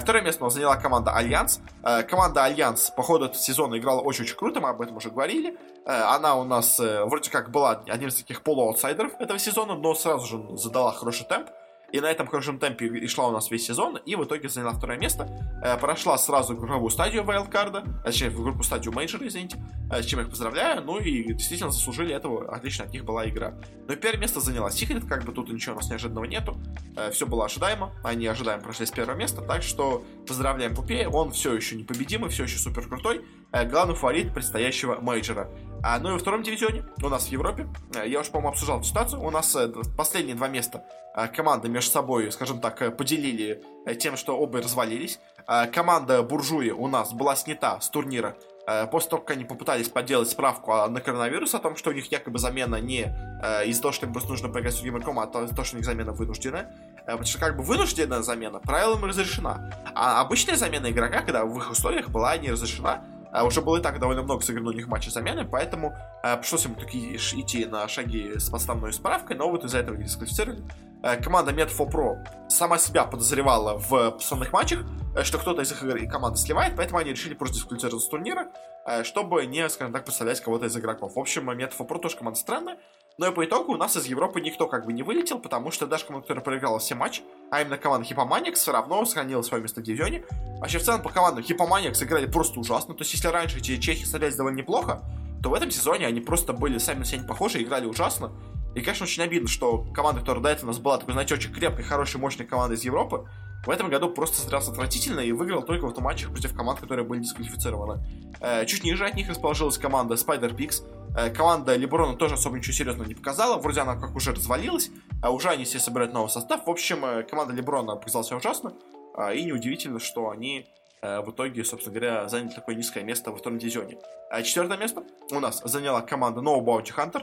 Второе место у нас заняла команда Альянс. Команда Альянс по ходу сезона играла очень-очень круто, мы об этом уже говорили. Она у нас вроде как была одним из таких полуаутсайдеров этого сезона, но сразу же задала хороший темп. И на этом хорошем темпе и шла у нас весь сезон, и в итоге заняла второе место. Э, прошла сразу групповую стадию Wildcard, а, точнее, в группу стадию Мейджора, извините, э, с чем я их поздравляю. Ну и действительно заслужили этого, отлично от них была игра. Но первое место заняла Secret, как бы тут ничего у нас неожиданного нету. Э, все было ожидаемо, они ожидаемо прошли с первого места, так что поздравляем Пупея, он все еще непобедимый, все еще супер крутой. Главный фаворит предстоящего мейджора. А, ну и во втором дивизионе у нас в Европе, э, я уже, по-моему, обсуждал эту ситуацию, у нас э, последние два места команды между собой, скажем так, поделили тем, что оба развалились. Команда Буржуи у нас была снята с турнира после того, как они попытались подделать справку на коронавирус, о том, что у них якобы замена не из-за того, что им просто нужно поиграть с другим игроком, а из-за того, что у них замена вынужденная. Потому что как бы вынужденная замена правилам разрешена. А обычная замена игрока, когда в их условиях была не разрешена, а уже было и так довольно много сыграно у них матчей замены, поэтому а, пришлось им таки идти на шаги с подставной справкой, но вот из-за этого их дисквалифицировали. А, команда Metfo Pro сама себя подозревала в основных матчах, э, что кто-то из их команды сливает, поэтому они решили просто дисквалифицироваться с турнира, э, чтобы не, скажем так, представлять кого-то из игроков. В общем, Metfo Pro тоже команда странная, но и по итогу у нас из Европы никто как бы не вылетел, потому что даже команда, которая проиграла все матчи, а именно команда Хипоманикс, все равно сохранила свое место в дивизионе. Вообще, в целом, по командам Хипоманикс играли просто ужасно. То есть, если раньше эти чехи смотрелись довольно неплохо, то в этом сезоне они просто были сами на себя не похожи, играли ужасно. И, конечно, очень обидно, что команда, которая до этого у нас была такой, знаете, очень крепкой, хорошей, мощной командой из Европы, в этом году просто смотрелся отвратительно и выиграл только в автоматчах против команд, которые были дисквалифицированы. Э, чуть ниже от них расположилась команда Spider Pix, Э, команда Леброна тоже особо ничего серьезного не показала. Вроде она как уже развалилась, а уже они себе собирают новый состав. В общем, э, команда Леброна показалась ужасно. А, и неудивительно, что они в итоге, собственно говоря, заняли такое низкое место во втором дивизионе. А четвертое место у нас заняла команда No Bounty Hunter,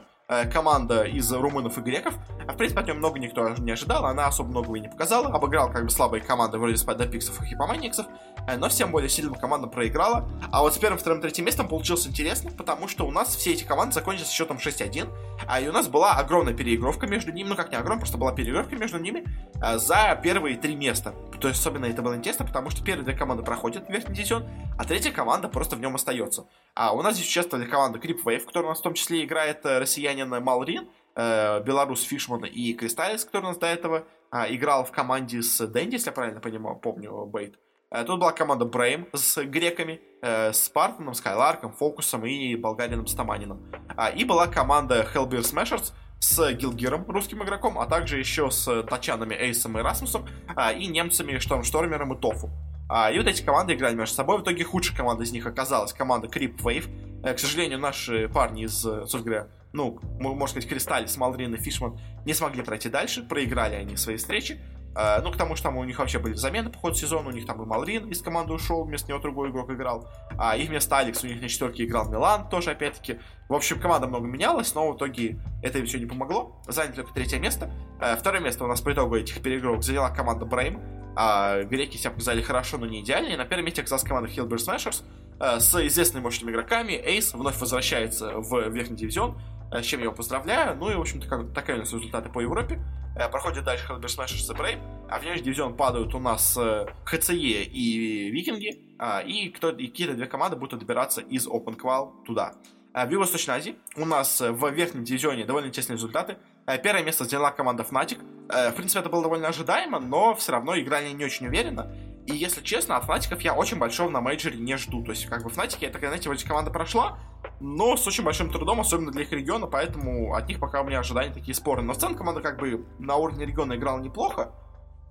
команда из румынов и греков. А, в принципе, от нее много никто не ожидал, она особо многого и не показала. Обыграл как бы слабые команды вроде Спайдапиксов и Хипоманиксов. Э, но всем более сильным командам проиграла. А вот с первым, вторым, третьим местом получилось интересно, потому что у нас все эти команды закончились счетом 6-1, а и у нас была огромная переигровка между ними, ну как не огромная, просто была переигровка между ними э, за первые три места. То есть особенно это было интересно, потому что первые две команды проходят в верхний дивизион, а третья команда просто в нем остается. А у нас здесь участвовали команда Creep Wave, которая у нас в том числе играет э, россиянин Малрин, белорус Фишман и Кристаллис, который у нас до этого э, играл в команде с Дэнди, если я правильно понимаю, помню, Бейт. Э, тут была команда Брейм с греками, э, Спартаном, Скайларком, Фокусом и болгарином Стаманином. А, и была команда Hellbeer Smashers с Гилгиром, русским игроком, а также еще с тачанами Эйсом и Расмусом, а, и немцами Штормштормером и Тофу. А, и вот эти команды играли между собой. В итоге худшей командой из них оказалась команда Creep Wave. Э, к сожалению, наши парни из, собственно говоря, ну, можно сказать, Кристаль, Смалдрин и Фишман не смогли пройти дальше. Проиграли они свои встречи. Uh, ну, к тому, что там у них вообще были замены по ходу сезона, у них там и Малрин из команды ушел, вместо него другой игрок играл, а, и вместо Алекс у них на четверке играл Милан, тоже опять-таки. В общем, команда много менялась, но в итоге это все не помогло. Заняли только третье место. Uh, второе место у нас по итогу этих переигровок заняла команда Брейм. Uh, греки себя показали хорошо, но не идеально. И на первом месте оказалась команда Hillbear Smashers uh, с известными мощными игроками. Эйс вновь возвращается в верхний дивизион, с чем я его поздравляю. Ну и, в общем-то, как, такая у нас результаты по Европе. Э, проходит дальше Hellbear Smashers и Brave, а в нижний дивизион падают у нас э, ХЦЕ и Викинги, а, и, кто, и какие-то две команды будут добираться из Open Qual туда. В Юго-Восточной Азии у нас э, в верхнем дивизионе довольно интересные результаты. Первое место заняла команда Fnatic. В принципе, это было довольно ожидаемо, но все равно играли не очень уверенно. И если честно, от Фнатиков я очень большого на мейджоре не жду. То есть, как бы Фнатики, это, знаете, вроде команда прошла, но с очень большим трудом, особенно для их региона, поэтому от них пока у меня ожидания такие спорные. Но в целом команда как бы на уровне региона играла неплохо,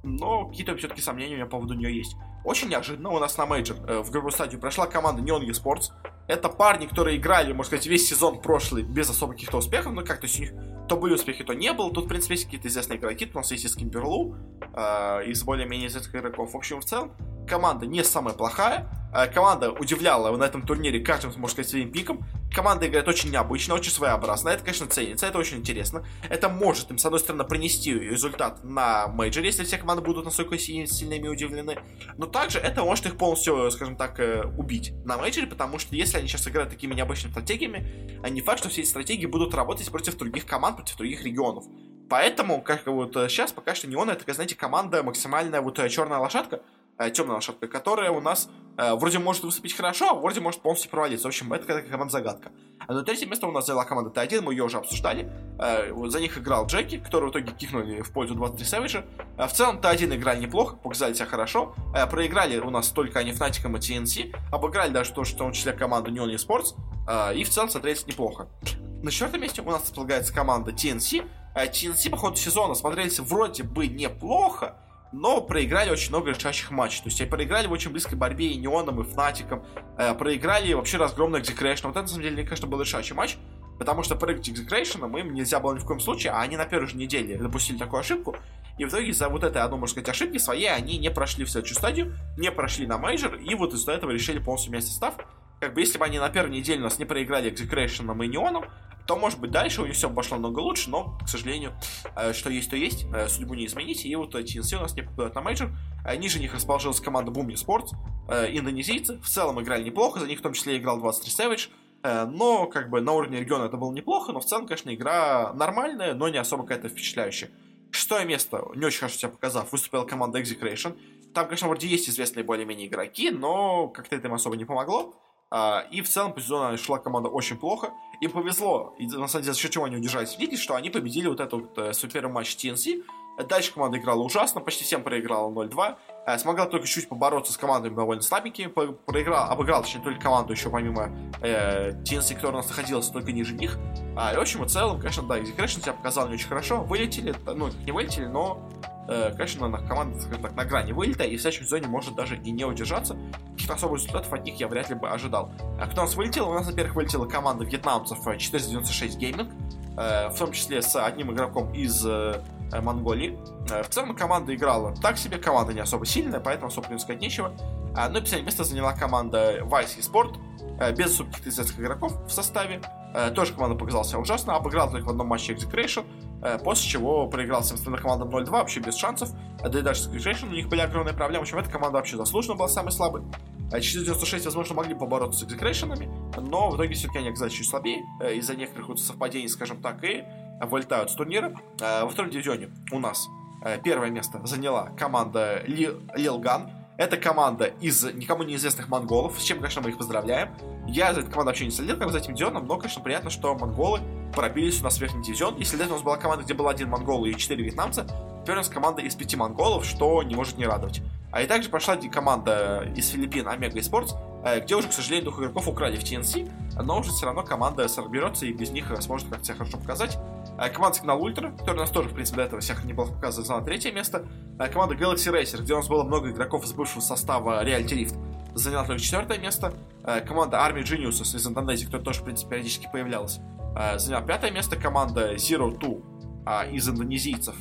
но какие-то все-таки сомнения у меня по поводу нее есть. Очень неожиданно у нас на мейджор э, в групповую стадию прошла команда Neon Esports. Это парни, которые играли, можно сказать, весь сезон прошлый без особо каких-то успехов, но как-то у них то были успехи, то не было. Тут, в принципе, есть какие-то известные игроки. Тут у нас есть и Скимберлу, э, из более-менее известных игроков. В общем, в целом, команда не самая плохая. Э, команда удивляла на этом турнире каждым, можно сказать, своим пиком. Команда играет очень необычно, очень своеобразно. Это, конечно, ценится, это очень интересно. Это может им, с одной стороны, принести результат на мейджоре, если все команды будут настолько сильно ими удивлены. Но также это может их полностью, скажем так, э, убить на мейджоре, потому что если они сейчас играют такими необычными стратегиями, не факт, что все эти стратегии будут работать против других команд, против других регионов. Поэтому, как вот сейчас, пока что Неон это, знаете, команда максимальная вот э, черная лошадка, Э, темная лошадка, которая у нас э, вроде может выступить хорошо, а вроде может полностью провалиться. В общем, это как команда загадка. А на третье место у нас заняла команда Т1, мы ее уже обсуждали. Э, за них играл Джеки, который в итоге кикнули в пользу 23 Savage. В целом Т1 играли неплохо, показали себя хорошо. Проиграли у нас только они Фнатиком и TNC. Обыграли даже то, что в том числе команду Neon Sports. Э, и в целом смотрелись неплохо. На четвертом месте у нас располагается команда TNC. TNC по ходу сезона смотрелись вроде бы неплохо, но проиграли очень много решающих матчей. То есть они проиграли в очень близкой борьбе и Неоном, и Фнатиком, э, проиграли вообще разгромно Execration. Вот это, на самом деле, мне кажется, был решающий матч, потому что проиграть Execration им нельзя было ни в коем случае, а они на первой же неделе допустили такую ошибку, и в итоге из-за вот этой одной, можно сказать, ошибки своей они не прошли в следующую стадию, не прошли на мейджор, и вот из-за этого решили полностью менять состав. Как бы если бы они на первой неделе нас не проиграли Execration и Неоном, то, может быть, дальше у них все пошло много лучше, но, к сожалению, э, что есть, то есть, э, судьбу не изменить, и вот TNC у нас не попадают на мейджор. Э, ниже них расположилась команда Boom Esports, индонезийцы, в целом играли неплохо, за них в том числе играл 23 Savage, но, как бы, на уровне региона это было неплохо, но в целом, конечно, игра нормальная, но не особо какая-то впечатляющая. Шестое место, не очень хорошо себя показав, выступила команда Execration. Там, конечно, вроде есть известные более-менее игроки, но как-то это им особо не помогло. А, и в целом по сезону шла команда очень плохо. Им повезло, и на самом деле за счет чего они удержались в что они победили вот этот вот, э, супер матч TNC. Дальше команда играла ужасно, почти всем проиграла 0-2. Э, смогла только чуть побороться с командами довольно слабенькими. Проиграл, обыграл, точнее, только команду еще помимо э, TNC, которая у нас находилась только ниже них. А, и, в общем, в целом, конечно, да, Execration себя показал не очень хорошо. Вылетели, ну, не вылетели, но конечно, на команда, так, на грани вылета, и в следующем сезоне может даже и не удержаться. Каких-то особых результатов от них я вряд ли бы ожидал. А кто у нас вылетел? У нас, во-первых, вылетела команда вьетнамцев 496 Gaming, э, в том числе с одним игроком из э, Монголии. Э, в целом команда играла так себе, команда не особо сильная, поэтому особо не сказать нечего. А, ну и последнее место заняла команда Vice Sport, э, без особо известных игроков в составе. Э, тоже команда показалась ужасно, обыграла только в одном матче Execration, э, после чего проиграл всем командам 0-2, вообще без шансов, да и даже с Execution у них были огромные проблемы, в общем, эта команда вообще заслуженно была самой слабой. 496, возможно, могли побороться с экзекрейшенами, но в итоге все-таки они оказались чуть слабее из-за некоторых вот совпадений, скажем так, и вылетают с турнира. Во втором дивизионе у нас первое место заняла команда Лилган, это команда из никому неизвестных монголов, с чем, конечно, мы их поздравляем. Я за эту команду вообще не следил, как за этим дивизионом, но, конечно, приятно, что монголы пробились у нас в верхний дивизион. Если до у нас была команда, где был один монгол и четыре вьетнамца, теперь у нас команда из пяти монголов, что не может не радовать. А и также прошла команда из Филиппин Омега Esports, э, где уже, к сожалению, двух игроков украли в TNC, но уже все равно команда соберется и без них сможет как-то себя хорошо показать. Э, команда Signal Ultra, которая нас тоже, в принципе, до этого всех неплохо показывает, заняла третье место. Э, команда Galaxy Racer, где у нас было много игроков из бывшего состава Reality Rift, заняла только четвертое место. Команда Army Geniuses из Индонезии, которая тоже, в принципе, периодически появлялась, заняла пятое место. Команда Zero Two из индонезийцев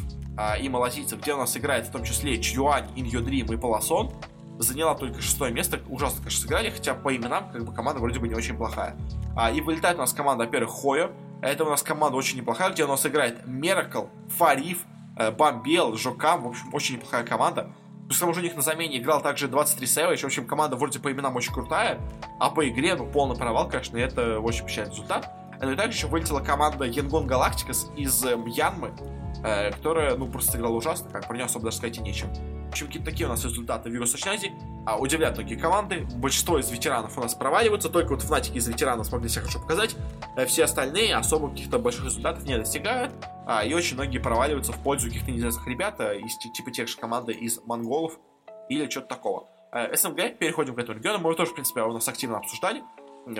и малазийцев, где у нас играет в том числе Чьюань, Иньо Дрим и Полосон, заняла только шестое место. Ужасно, конечно, сыграли, хотя по именам как бы команда вроде бы не очень плохая. А, и вылетает у нас команда, во-первых, Хойо. Это у нас команда очень неплохая, где у нас играет Меракл, Фариф, э, Бомбел, Жокам. В общем, очень неплохая команда. Плюс к тому же у них на замене играл также 23 Savage. В общем, команда вроде по именам очень крутая, а по игре, ну, полный провал, конечно, и это очень печальный результат. Ну и также еще вылетела команда Янгон Галактикас из э, Мьянмы, э, которая, ну, просто играла ужасно, как про нее особо даже сказать и нечего общем, какие-то такие у нас результаты в Юго-Восточной Азии. А, удивляют многие команды. Большинство из ветеранов у нас проваливаются. Только вот Фнатики из ветеранов смогли себя хорошо показать. А все остальные особо каких-то больших результатов не достигают. А, и очень многие проваливаются в пользу каких-то неизвестных ребят, а, из, типа тех же команды из монголов или что-то такого. А, СНГ, переходим к этому региону. Мы его тоже, в принципе, у нас активно обсуждали.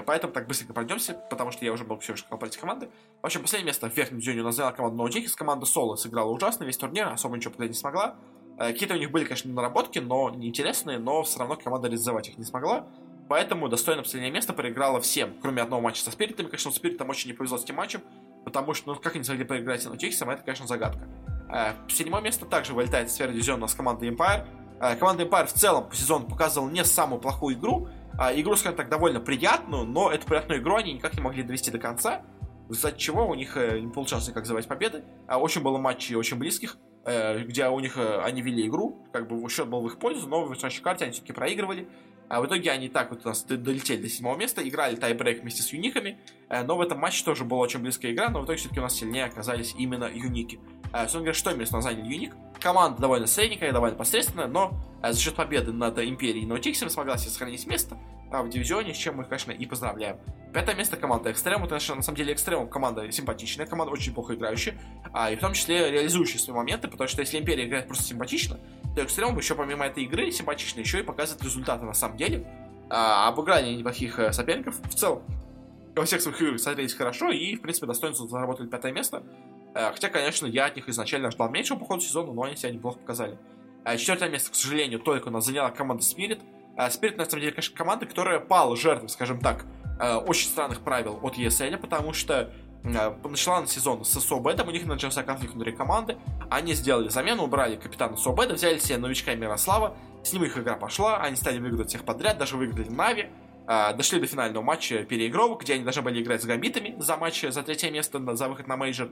Поэтому так быстренько пройдемся, потому что я уже был все сказал про эти команды. В общем, последнее место в верхнем дивизионе у нас заняла команда NoJX. Команда Соло сыграла ужасно весь турнир, особо ничего показать не смогла. Э, какие-то у них были, конечно, наработки, но неинтересные, но все равно команда реализовать их не смогла. Поэтому достойно последнее место проиграла всем, кроме одного матча со Спиритами. Конечно, Спиритам очень не повезло с этим матчем, потому что, ну, как они смогли проиграть на Чексом, это, конечно, загадка. Э, седьмое место также вылетает в сферу дивизиона с командой Empire. Э, команда Empire в целом по сезону показывала не самую плохую игру. Игру, скажем так, довольно приятную, но эту приятную игру они никак не могли довести до конца. Результате чего у них не получалось никак завоевать победы. Очень было матчей очень близких. Э, где у них э, они вели игру, как бы счет был в их пользу, но в следующей карте они все-таки проигрывали. А в итоге они так вот у нас долетели до седьмого места, играли тайбрейк вместе с юниками, э, но в этом матче тоже была очень близкая игра, но в итоге все-таки у нас сильнее оказались именно юники. Собственно говоря, что место занял юник? Команда довольно средненькая, довольно посредственная, но за счет победы над Империей и Наутиксом смогла себе сохранить место в дивизионе, с чем мы, конечно, и поздравляем. Пятое место команда Экстрем. Это, на самом деле, Экстрем команда симпатичная, команда очень плохо играющая, а, и в том числе реализующая свои моменты, потому что если Империя играет просто симпатично, то Экстрем еще помимо этой игры симпатично еще и показывает результаты на самом деле. А, обыграли неплохих э, соперников в целом. Во всех своих играх смотрелись хорошо и, в принципе, достойно заработали пятое место. А, хотя, конечно, я от них изначально ждал меньшего по ходу сезона, но они себя неплохо показали. А, четвертое место, к сожалению, только у нас заняла команда Spirit. Spirit, на самом деле, конечно, команда, которая пала жертвой, скажем так, Э, очень странных правил от ESL, потому что э, начала на сезон с Собедом, у них начался конфликт внутри команды, они сделали замену, убрали капитана Собеда, взяли себе новичка Мирослава, с ним их игра пошла, они стали выигрывать всех подряд, даже выиграли Нави, э, дошли до финального матча переигровок, где они должны были играть с гамбитами за матч за третье место, за выход на мейджор.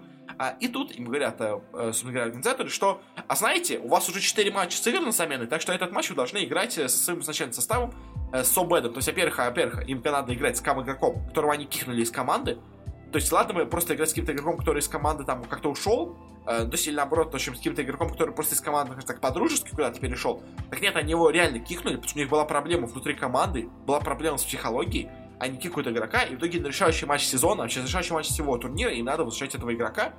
И тут им говорят, собственно говоря, организаторы, что, а знаете, у вас уже 4 матча сыграны замены, так что этот матч вы должны играть со своим изначальным составом, э, с Собедом. То есть, во-первых, во-первых, им надо играть с игроком, которого они кикнули из команды. То есть, ладно, мы просто играть с каким-то игроком, который из команды там как-то ушел, э, то есть, или наоборот, в общем, с каким-то игроком, который просто из команды, так по-дружески куда-то перешел. Так нет, они его реально кикнули, потому что у них была проблема внутри команды, была проблема с психологией, они кикают игрока, и в итоге на решающий матч сезона, вообще решающий матч всего турнира, им надо возвращать этого игрока.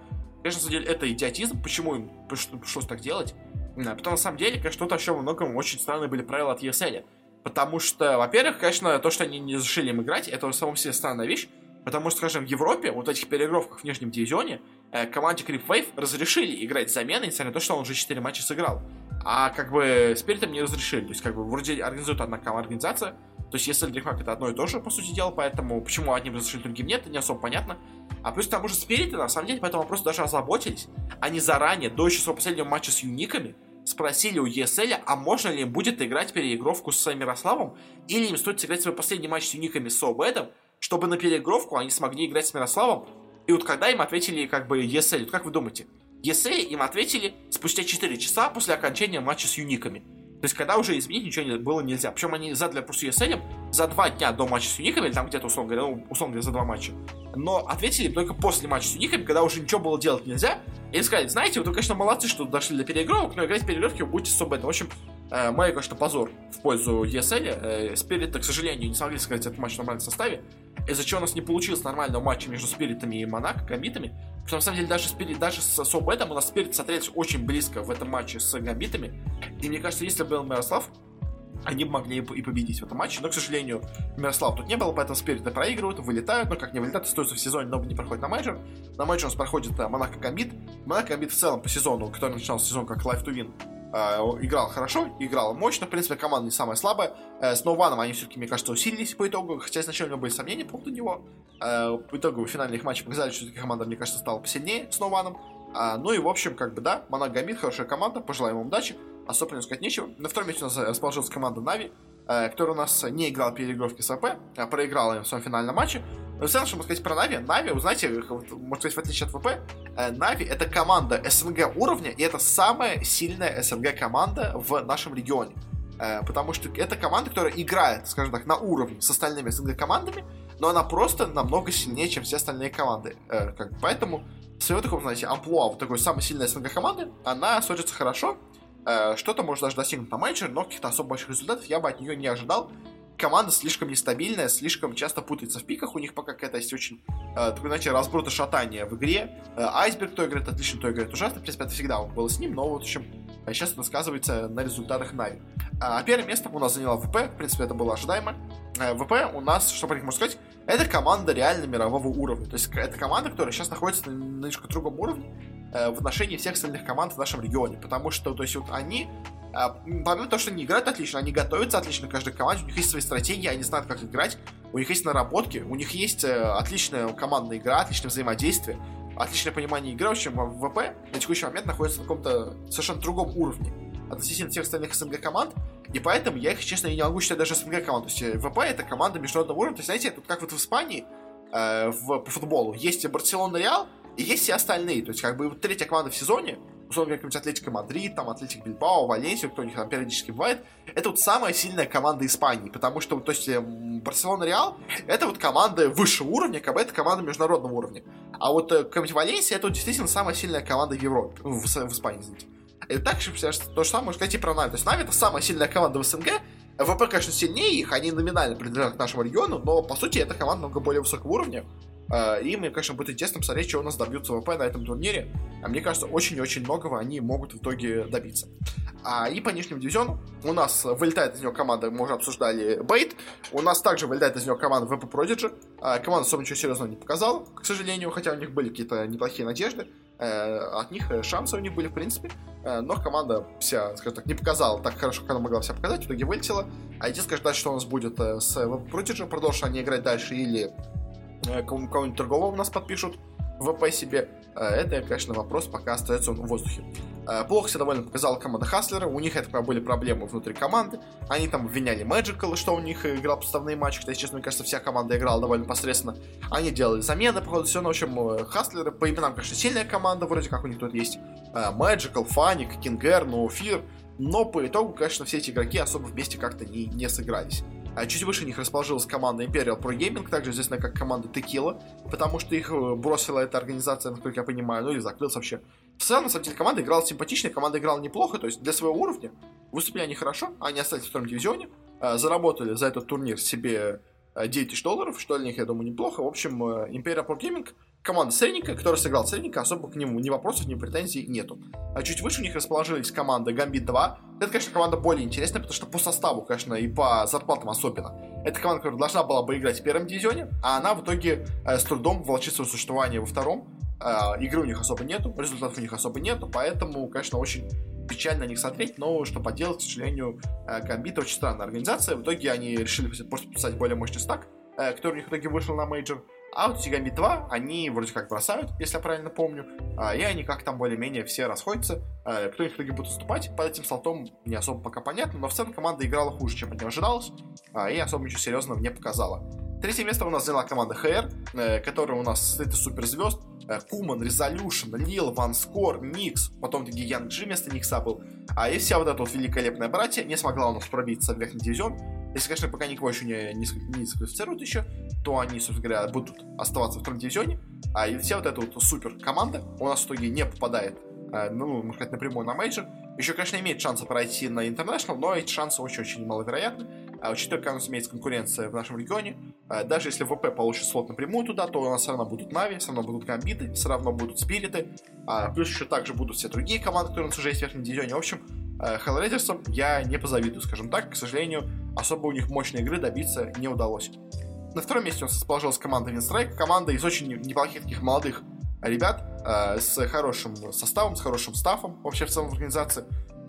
Конечно, на самом деле, это идиотизм, почему им пришлось так делать. А потом, на самом деле, конечно, тут еще во многом очень странные были правила от ESL. Потому что, во-первых, конечно, то, что они не разрешили им играть, это уже само себе странная вещь. Потому что, скажем, в Европе, вот в этих переигровках в нижнем дивизионе, э, команде Creep Wave разрешили играть замены, несмотря на то, что он уже 4 матча сыграл. А как бы Спиритом не разрешили. То есть, как бы, вроде организует одна организация. То есть, если Дрихмак это одно и то же, по сути дела, поэтому почему одним разрешили, другим нет, это не особо понятно. А плюс к тому же Спириты, на самом деле, по этому вопросу даже озаботились. Они заранее, до еще своего последнего матча с Юниками, спросили у ESL, а можно ли им будет играть переигровку с Мирославом, или им стоит сыграть свой последний матч с Юниками с Обедом, чтобы на переигровку они смогли играть с Мирославом. И вот когда им ответили как бы ESL, вот как вы думаете, ESA им ответили спустя 4 часа после окончания матча с Юниками. То есть, когда уже изменить ничего не, было нельзя. Причем они задали просто ESL за два дня до матча с Юниками, там где-то, условно говоря, ну, условно говоря, за два матча. Но ответили только после матча с Юниками, когда уже ничего было делать нельзя. И сказали, знаете, вы, конечно, молодцы, что дошли до переигровок, но играть в переигровки вы будете с В общем, э, мой, конечно, позор в пользу ESL. Э, Спирит, к сожалению, не смогли сыграть этот матч в нормальном составе, из-за чего у нас не получилось нормального матча между Спиритами и Монако, Гамбитами. Что, на самом деле, даже, Спирит, даже с Собетом у нас Спирит смотрелись очень близко в этом матче с Гамбитами. И мне кажется, если бы был Мирослав, они могли и победить в этом матче, но, к сожалению, Мирослав тут не было, поэтому Спириты проигрывают, вылетают, но как не вылетают, остаются в сезоне, но не проходят на мейджор. На мейджор у нас проходит э, Монако Гамбит. Монако Гамбит в целом по сезону, который начинался сезон как Life to Win, э, играл хорошо, играл мощно, в принципе, команда не самая слабая. Э, с Ноуваном они все-таки, мне кажется, усилились по итогу, хотя изначально у меня были сомнения по поводу него. Э, по итогу финальных матчей показали, что команда, мне кажется, стала посильнее с Ноуваном. А, ну и, в общем, как бы, да, Монако Гамбит, хорошая команда, пожелаем им удачи. Особо не сказать нечего. На втором месте у нас расположилась команда Нави. Э, который у нас не играл переигровки с АП, а проиграл им в своем финальном матче. Но в целом, что можно сказать про Нави, Нави, вы знаете, можно сказать, в отличие от ВП, э, Нави это команда СНГ уровня, и это самая сильная СНГ команда в нашем регионе. Э, потому что это команда, которая играет, скажем так, на уровне с остальными СНГ командами, но она просто намного сильнее, чем все остальные команды. Как, поэтому в своем таком, знаете, амплуа вот такой самой сильной СНГ команды, она смотрится хорошо, Э, что-то может даже достигнуть на мейджор, но каких-то особо больших результатов я бы от нее не ожидал. Команда слишком нестабильная, слишком часто путается в пиках, у них пока какая-то есть очень, э, такое, знаете, разброта шатания в игре. Э, Айсберг то играет отлично, то играет ужасно, в принципе, это всегда было с ним, но вот, в общем, сейчас это сказывается на результатах Нави. А первое место у нас заняла ВП, в принципе, это было ожидаемо. ВП у нас, что про них можно сказать, это команда реально мирового уровня. То есть это команда, которая сейчас находится на немножко другом уровне, Э, в отношении всех остальных команд в нашем регионе. Потому что, то есть, вот они, э, помимо того, что они играют отлично, они готовятся отлично к каждой команде, у них есть свои стратегии, они знают, как играть, у них есть наработки, у них есть э, отличная командная игра, отличное взаимодействие, отличное понимание игры, в общем, ВВП на текущий момент находится на каком-то совершенно другом уровне относительно всех остальных СНГ команд, и поэтому я их, честно, не могу считать даже СНГ команд. То есть ВП это команда международного уровня. То есть, знаете, тут как вот в Испании э, в, по футболу есть Барселона Реал, и есть все остальные. То есть, как бы, вот третья команда в сезоне, условно, как-нибудь Атлетика Мадрид, там, Атлетик Бильбао, Валенсия, кто у них там периодически бывает, это вот самая сильная команда Испании, потому что, то есть, эм, Барселона Реал, это вот команда высшего уровня, как бы это команда международного уровня. А вот э, какая-нибудь Валенсия, это вот действительно самая сильная команда в Европе, в, в Испании, извините. И так же, то же самое можно сказать и про Нави. То есть Нави это самая сильная команда в СНГ, ВП, конечно, сильнее их, они номинально принадлежат к нашему региону, но, по сути, это команда намного более высокого уровня. А, и мне, конечно, будет интересно посмотреть, чего у нас добьются ВП на этом турнире. А мне кажется, очень и очень многого они могут в итоге добиться. А, и по нижнему дивизиону у нас вылетает из него команда, мы уже обсуждали, Бейт. У нас также вылетает из него команда VP Prodigy. А, команда особо ничего серьезного не показала, к сожалению, хотя у них были какие-то неплохие надежды. А, от них шансы у них были, в принципе. А, но команда вся, скажем так, не показала так хорошо, как она могла себя показать. В итоге вылетела. А сказать дальше, что у нас будет э, с VP Prodigy. Продолжат они играть дальше или Э, кого-нибудь другого у нас подпишут ВП себе, э, это, конечно, вопрос пока остается в воздухе. Э, плохо себя довольно показала команда Хаслера, у них, это были проблемы внутри команды, они там обвиняли Magical, что у них играл подставные матчи, хотя, честно, мне кажется, вся команда играла довольно посредственно, они делали замены, походу, все, ну, в общем, Хаслеры, по именам, конечно, сильная команда, вроде как у них тут есть. Magical, Фаник, Кингер, Ноуфир, но по итогу, конечно, все эти игроки особо вместе как-то не, не сыгрались. А чуть выше них расположилась команда Imperial Pro Gaming, также известная как команда Tequila, потому что их э, бросила эта организация, насколько я понимаю, ну или закрылась вообще. В целом, на самом деле, команда играла симпатично, команда играла неплохо, то есть для своего уровня выступили они хорошо, они остались в втором дивизионе, э, заработали за этот турнир себе 9 э, тысяч долларов, что для них, я думаю, неплохо. В общем, Imperial Pro Gaming команда средненькая, которая сыграл средненько, особо к нему ни вопросов, ни претензий нету. А чуть выше у них расположились команда Гамбит 2. Это, конечно, команда более интересная, потому что по составу, конечно, и по зарплатам особенно. Это команда, которая должна была бы играть в первом дивизионе, а она в итоге э, с трудом волочит свое существование во втором. Э, игры у них особо нету, результатов у них особо нету, поэтому, конечно, очень печально на них смотреть, но что поделать, к сожалению, э, Гамбит очень странная организация. В итоге они решили просто подписать более мощный стак, э, который у них в итоге вышел на мейджор. А вот Сигами 2, они вроде как бросают, если я правильно помню, а, и они как там более-менее все расходятся. А, кто их в итоге будет уступать, под этим слотом не особо пока понятно, но в целом команда играла хуже, чем от нее ожидалось, а, и особо ничего серьезного не показала. Третье место у нас заняла команда HR, э, которая у нас состоит из суперзвезд. Э, Куман, Резолюшн, Лил, Ван Скор, Никс, потом таки Янг Джи вместо Никса был. А и вся вот эта вот великолепная братия не смогла у нас пробиться в верхний дивизион. Если, конечно, пока никого еще не, не, не дисквалифицируют еще, то они, собственно говоря, будут оставаться в втором дивизионе. А и вся вот эта вот супер команда у нас в итоге не попадает, э, ну, можно сказать, напрямую на мейджор. Еще, конечно, имеет шансы пройти на International, но эти шансы очень-очень маловероятны. А учитывая, как у нас имеется конкуренция в нашем регионе, а, даже если ВП получит слот напрямую туда, то у нас все равно будут Нави, все равно будут Гамбиты, все равно будут Спириты, а плюс еще также будут все другие команды, которые у нас уже есть в верхнем дивизионе. В общем, Hellraisers'ам я не позавидую, скажем так. К сожалению, особо у них мощной игры добиться не удалось. На втором месте у нас расположилась команда Винстрайк, команда из очень неплохих таких молодых ребят, э, с хорошим составом, с хорошим стафом вообще в целом в организации.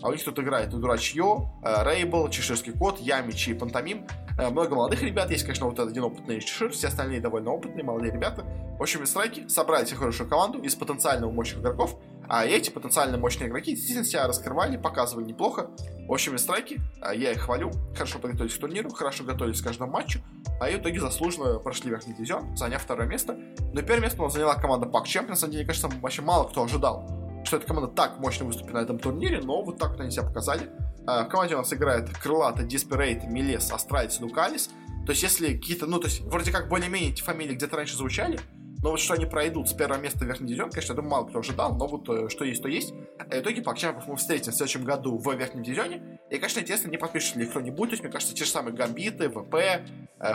А у них тут играет Дурачье, э, Рейбл, Чеширский кот, Ямичи и Пантомим. Э, много молодых ребят, есть, конечно, вот один опытный Чешир, все остальные довольно опытные, молодые ребята. В общем, Винстрайки собрали себе хорошую команду из потенциально мощных игроков, а эти потенциально мощные игроки действительно себя раскрывали, показывали неплохо. В общем, страйки, а, я их хвалю, хорошо подготовились к турниру, хорошо готовились к каждому матчу, а и в итоге заслуженно прошли верхний дивизион, заняв второе место. Но первое место у нас заняла команда PuckChamp, на самом деле, кажется, вообще мало кто ожидал, что эта команда так мощно выступит на этом турнире, но вот так вот они себя показали. А, в команде у нас играет Крылата, Диспирейт, Милес, Астралис, Лукалис. То есть, если какие-то, ну, то есть, вроде как более-менее эти фамилии где-то раньше звучали, но вот что они пройдут с первого места в верхний дивизион, конечно, я думаю, мало кто ожидал, но вот э, что есть, то есть. В итоге PuckChamp ов мы встретим в следующем году в верхнем дивизионе. И, конечно, интересно, не подпишет ли кто-нибудь. То есть, мне кажется, те же самые Гамбиты, ВП, э,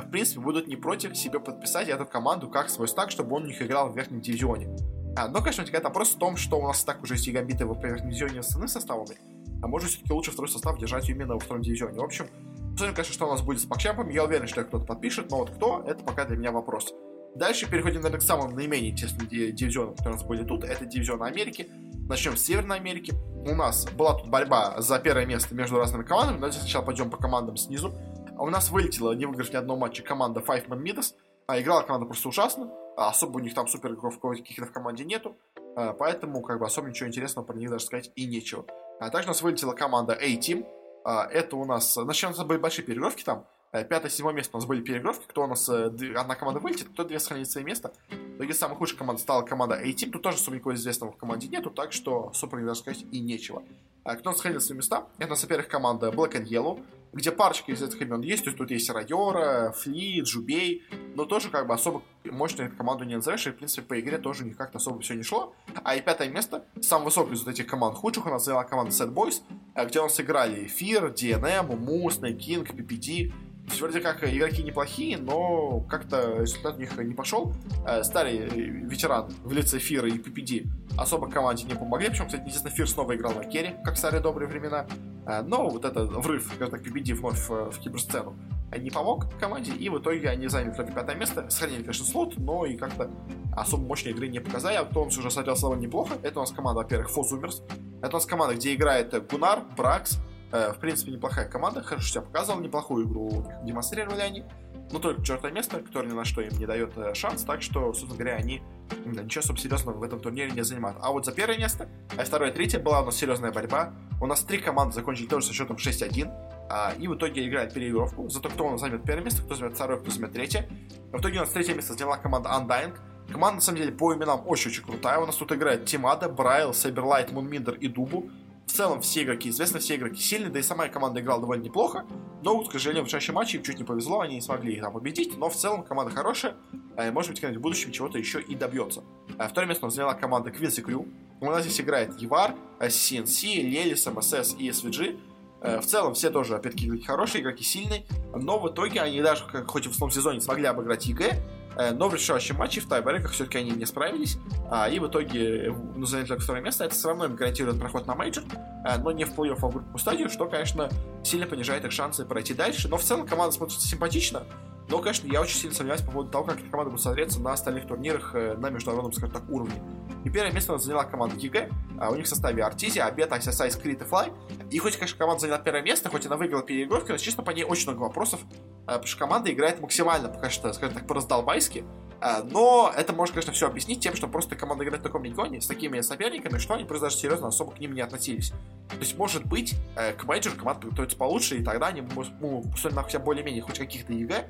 в принципе, будут не против себе подписать эту команду как свой стак, чтобы он у них играл в верхнем дивизионе. А, но, конечно, возникает вопрос в том, что у нас так уже есть и Гамбиты в верхнем дивизионе с составами. А может, все-таки лучше второй состав держать именно во втором дивизионе. В общем, посмотрим, конечно, что у нас будет с Пакчампом. Я уверен, что кто-то подпишет, но вот кто, это пока для меня вопрос. Дальше переходим, наверное, к самым наименее тесным дивизионам, которые у нас были тут. Это дивизион Америки. Начнем с Северной Америки. У нас была тут борьба за первое место между разными командами. Давайте сначала пойдем по командам снизу. У нас вылетела, не выиграв ни одного матча, команда Five Man Midas. А играла команда просто ужасно. А особо у них там супер игроков каких-то в команде нету. А, поэтому, как бы, особо ничего интересного про них даже сказать и нечего. А также у нас вылетела команда A-Team. Это у нас... Начнем с большие перегровки там. Э, пятое, седьмое место у нас были перегровки, кто у нас э, одна команда вылетит, кто две сохранит свои места. В итоге самая худшая команда стала команда A-Team, тут тоже особо никакого известного в команде нету, так что не даже сказать и нечего. А кто сохранил свои места? Это, у во-первых, команда Black and Yellow, где парочка из этих имен есть, то есть тут есть Райора, Фли, Джубей, но тоже как бы особо мощную эту команду не назовешь, и в принципе по игре тоже никак как-то особо все не шло. А и пятое место, самый высокий из вот этих команд худших, у нас заняла команда Sad Boys, э, где у нас играли Fear, DNM, Snake King, PPD, то есть, вроде как игроки неплохие, но как-то результат у них не пошел. Э, старый э, ветеран в лице Фира и PPD особо команде не помогли. Причем, кстати, естественно, Фир снова играл на керри, как в старые добрые времена. Э, но вот этот врыв, скажем PPD вновь в киберсцену не помог команде, и в итоге они заняли только пятое место, сохранили, конечно, слот, но и как-то особо мощной игры не показали, а нас уже смотрелся довольно неплохо, это у нас команда, во-первых, Фозумерс, это у нас команда, где играет Гунар, Бракс, Э, в принципе, неплохая команда, хорошо себя показывала, неплохую игру у них демонстрировали они. Но только четвертое место, которое ни на что им не дает э, шанс, так что, собственно говоря, они да, ничего особо серьезного в этом турнире не занимают. А вот за первое место, а второе и третье была у нас серьезная борьба. У нас три команды закончили тоже со счетом 6-1. А, и в итоге играют переигровку. Зато кто у нас займет первое место, кто займет второе, кто займет третье. В итоге у нас третье место заняла команда Undying. Команда, на самом деле, по именам очень-очень крутая. У нас тут играет Тимада, Брайл, Сайберлайт, Мунминдер и Дубу в целом все игроки, известно, все игроки сильные, да и сама команда играла довольно неплохо, но, к сожалению, в чаще матче им чуть не повезло, они не смогли их там победить, но в целом команда хорошая, и, э, может быть, в будущем чего-то еще и добьется. А второе место у нас заняла команда Quincy Crew. У нас здесь играет YawaR, CCnC, Lelis, MSS и SVG. Э, в целом все тоже, опять-таки, игроки хорошие, игроки сильные, но в итоге они даже, хоть и в основном сезоне, смогли обыграть EG, Э, но в решающем матче в тайбрейках все-таки они не справились, а, и в итоге ну, заняли только второе место. Это все равно им гарантирует проход на мейджор, э, но не в плей-офф, а в групповую стадию, что, конечно, сильно понижает их шансы пройти дальше. Но в целом команда смотрится симпатично. Но, конечно, я очень сильно сомневаюсь по поводу того, как эта команда будет смотреться на остальных турнирах э, на международном, скажем так, уровне. И первое место заняла команда EG. А у них в составе Arteezy, Abed, iceiceice, Cr1t и Fly. И хоть, конечно, команда заняла первое место, хоть она выиграла переигровки, но, честно, по ней очень много вопросов. Потому что команда играет максимально, пока что, скажем так, по-раздолбайски. А, но это может, конечно, все объяснить тем, что просто команда играет в таком регионе с такими соперниками, что они просто даже серьезно особо к ним не относились. То есть, может быть, э, к мейджору команда готовится получше, и тогда они ну, судя на себя более-менее хоть каких-то EG,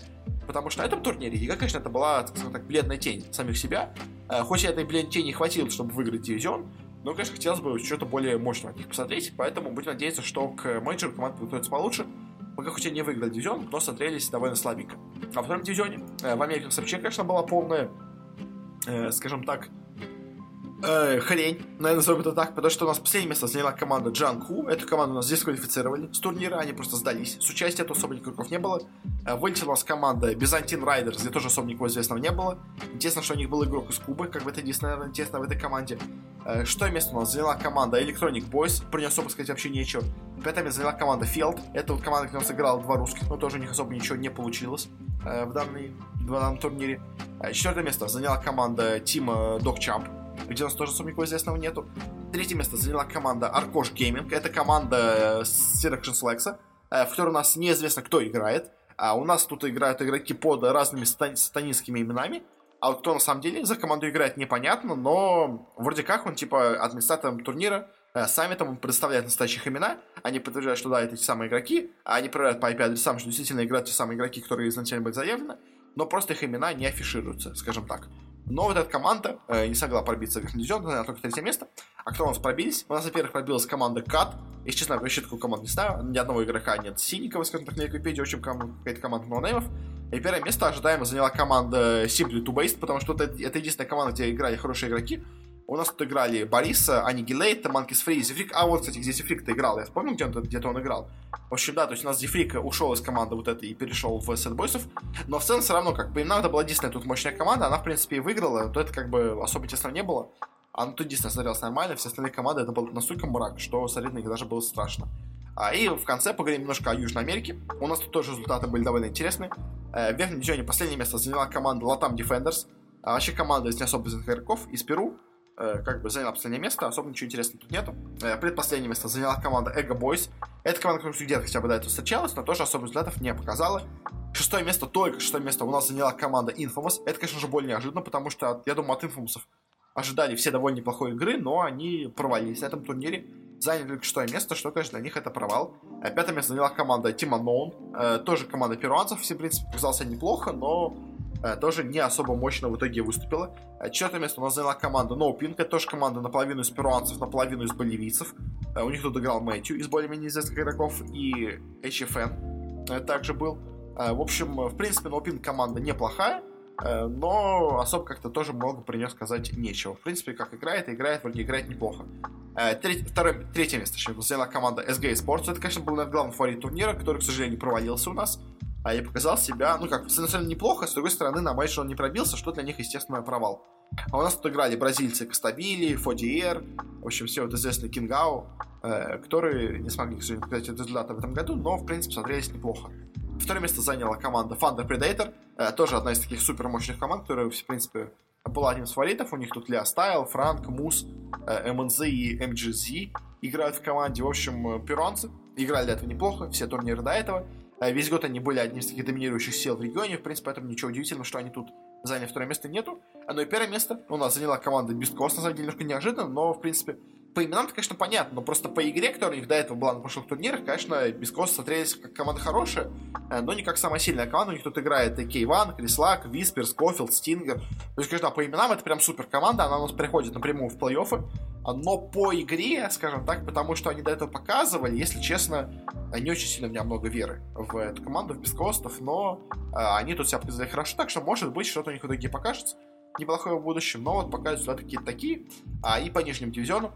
потому что на этом турнире EG, конечно, это была, скажем так, бледная тень самих себя. Э, хоть этой бледной тени хватило, чтобы выиграть дивизион, но, конечно, хотелось бы что-то более мощного от них посмотреть, поэтому будем надеяться, что к мейджору команда подготовится получше. Пока хоть и не выиграли дивизион, но смотрелись довольно слабенько. А во втором дивизионе э, в Америке вообще, конечно, была полная, э, скажем так, э, хрень, наверное, назовем это так, потому что у нас последнее место заняла команда Джан Ху. Эту команду у нас дисквалифицировали с турнира, они просто сдались. С участия тут особо игроков не было. Э, вылетела у нас команда Byzantine Riders, где тоже особо никого известного не было. Интересно, что у них был игрок из Кубы, как бы это единственное, наверное, интересно в этой команде. Э, шестое место у нас заняла команда Electronic Boys, про нее особо сказать вообще нечего. Пятое место заняла команда Field, это вот команда, где у нас играла два русских, но тоже у них особо ничего не получилось э, в, данной, в данном турнире. Четвертое место заняла команда Team Dog Champ, где у нас тоже особо никого известного нету. Третье место заняла команда Arkosh Gaming. Это команда Seduction Lex, в которой у нас неизвестно, кто играет. А у нас тут играют игроки под разными сатанинскими именами. А вот кто на самом деле за команду играет, непонятно, но вроде как он, типа, администратором турнира, э, сами там предоставляют настоящих имена, они подтверждают, что да, это те самые игроки, а они проверяют по IP-адресам, что действительно играют те самые игроки, которые изначально были заявлены, но просто их имена не афишируются, скажем так. Но вот эта команда э, не смогла пробиться в верхний дивизион, заняла только третье место. А кто у нас пробились? У нас, во-первых, пробилась команда КАТ. Если честно, вообще такую команду не знаю. Ни одного игрока нет синенького, скажем так, на Википедии. Очень какая-то команда ноунеймов. И первое место ожидаемо заняла команда Simply to Based, потому что это, это единственная команда, где играли хорошие игроки. У нас тут играли Бориса, Анигилейт, Манкис Фри, Зефрик. А вот, кстати, где Зефрик-то играл. Я вспомнил, где он, где-то он играл. В общем, да, то есть у нас Зефрик ушел из команды вот этой и перешел в Сетбойсов. Но в целом все равно, как бы, надо была единственная тут мощная команда. Она, в принципе, и выиграла. То это как бы особо тесно не было. А ну тут единственное смотрелось нормально. Все остальные команды это был настолько мрак, что смотреть на даже было страшно. А, и в конце поговорим немножко о Южной Америке. У нас тут тоже результаты были довольно интересные. Э, в верхнем дивизионе последнее место заняла команда Latam Defenders. А вообще команда из не особо известных игроков из Перу. Э, как бы заняла последнее место, особо ничего интересного тут нету. Э, предпоследнее место заняла команда Ego Boys. Эта команда, которая где-то хотя бы до этого встречалась, но тоже особо результатов не показала. Шестое место, только шестое место у нас заняла команда Infamous. Это, конечно же, более неожиданно, потому что, я думаю, от Infamous ожидали все довольно неплохой игры, но они провалились на этом турнире. Заняли только шестое место, что, конечно, для них это провал. Э, пятое место заняла команда Team Unknown. Тоже команда перуанцев, все, в принципе, показался неплохо, но Э, тоже не особо мощно в итоге выступила. Э, четвертое место у нас заняла команда No Pink, это тоже команда наполовину из перуанцев, наполовину из боливийцев. Э, у них тут играл Мэтью из более-менее известных игроков и HFN также был. В общем, в принципе, No Pink команда неплохая, но особо как-то тоже много про нее сказать нечего. В принципе, как играет, играет, вроде играет неплохо. Треть, второе, третье место еще заняла команда SG Sports. Это, конечно, был наверное, главный фаворит турнира, который, к сожалению, провалился у нас а и показал себя, ну как, с неплохо, с другой стороны, на матч он не пробился, что для них, естественно, провал. А у нас тут играли бразильцы Костабили, Фодиер, в общем, все вот известные Кингау, э, которые не смогли, к сожалению, показать результаты в этом году, но, в принципе, смотрелись неплохо. Второе место заняла команда Thunder Predator, э, тоже одна из таких супер мощных команд, которая, в принципе, была одним из фаворитов. У них тут Лео Стайл, Франк, Мус, э, МНЗ и МГЗ играют в команде. В общем, э, перуанцы играли до этого неплохо, все турниры до этого. Э, весь год они были одним из таких доминирующих сил в регионе, в принципе, поэтому ничего удивительного, что они тут заняли второе место нету. А ну и первое место у нас заняла команда Beast Coast, на самом деле, немножко неожиданно, но, в принципе, по именам-то, конечно, понятно, но просто по игре, которая у них до этого была на прошлых турнирах, конечно, Coast смотрелись как команда хорошая, э, но не как самая сильная команда. У них тут играет и Кейван, Крислак, Виспер, Скофилд, Стингер. То есть, конечно, по именам это прям супер команда, она у нас приходит напрямую в плей-оффы. Но по игре, скажем так, потому что они до этого показывали, если честно, не очень сильно у меня много веры в эту команду, в Бескостов, но э, они тут себя показали хорошо, так что, может быть, что-то у них в итоге покажется неплохое в будущем, но вот пока результаты какие-то такие. А, и по нижнему дивизиону,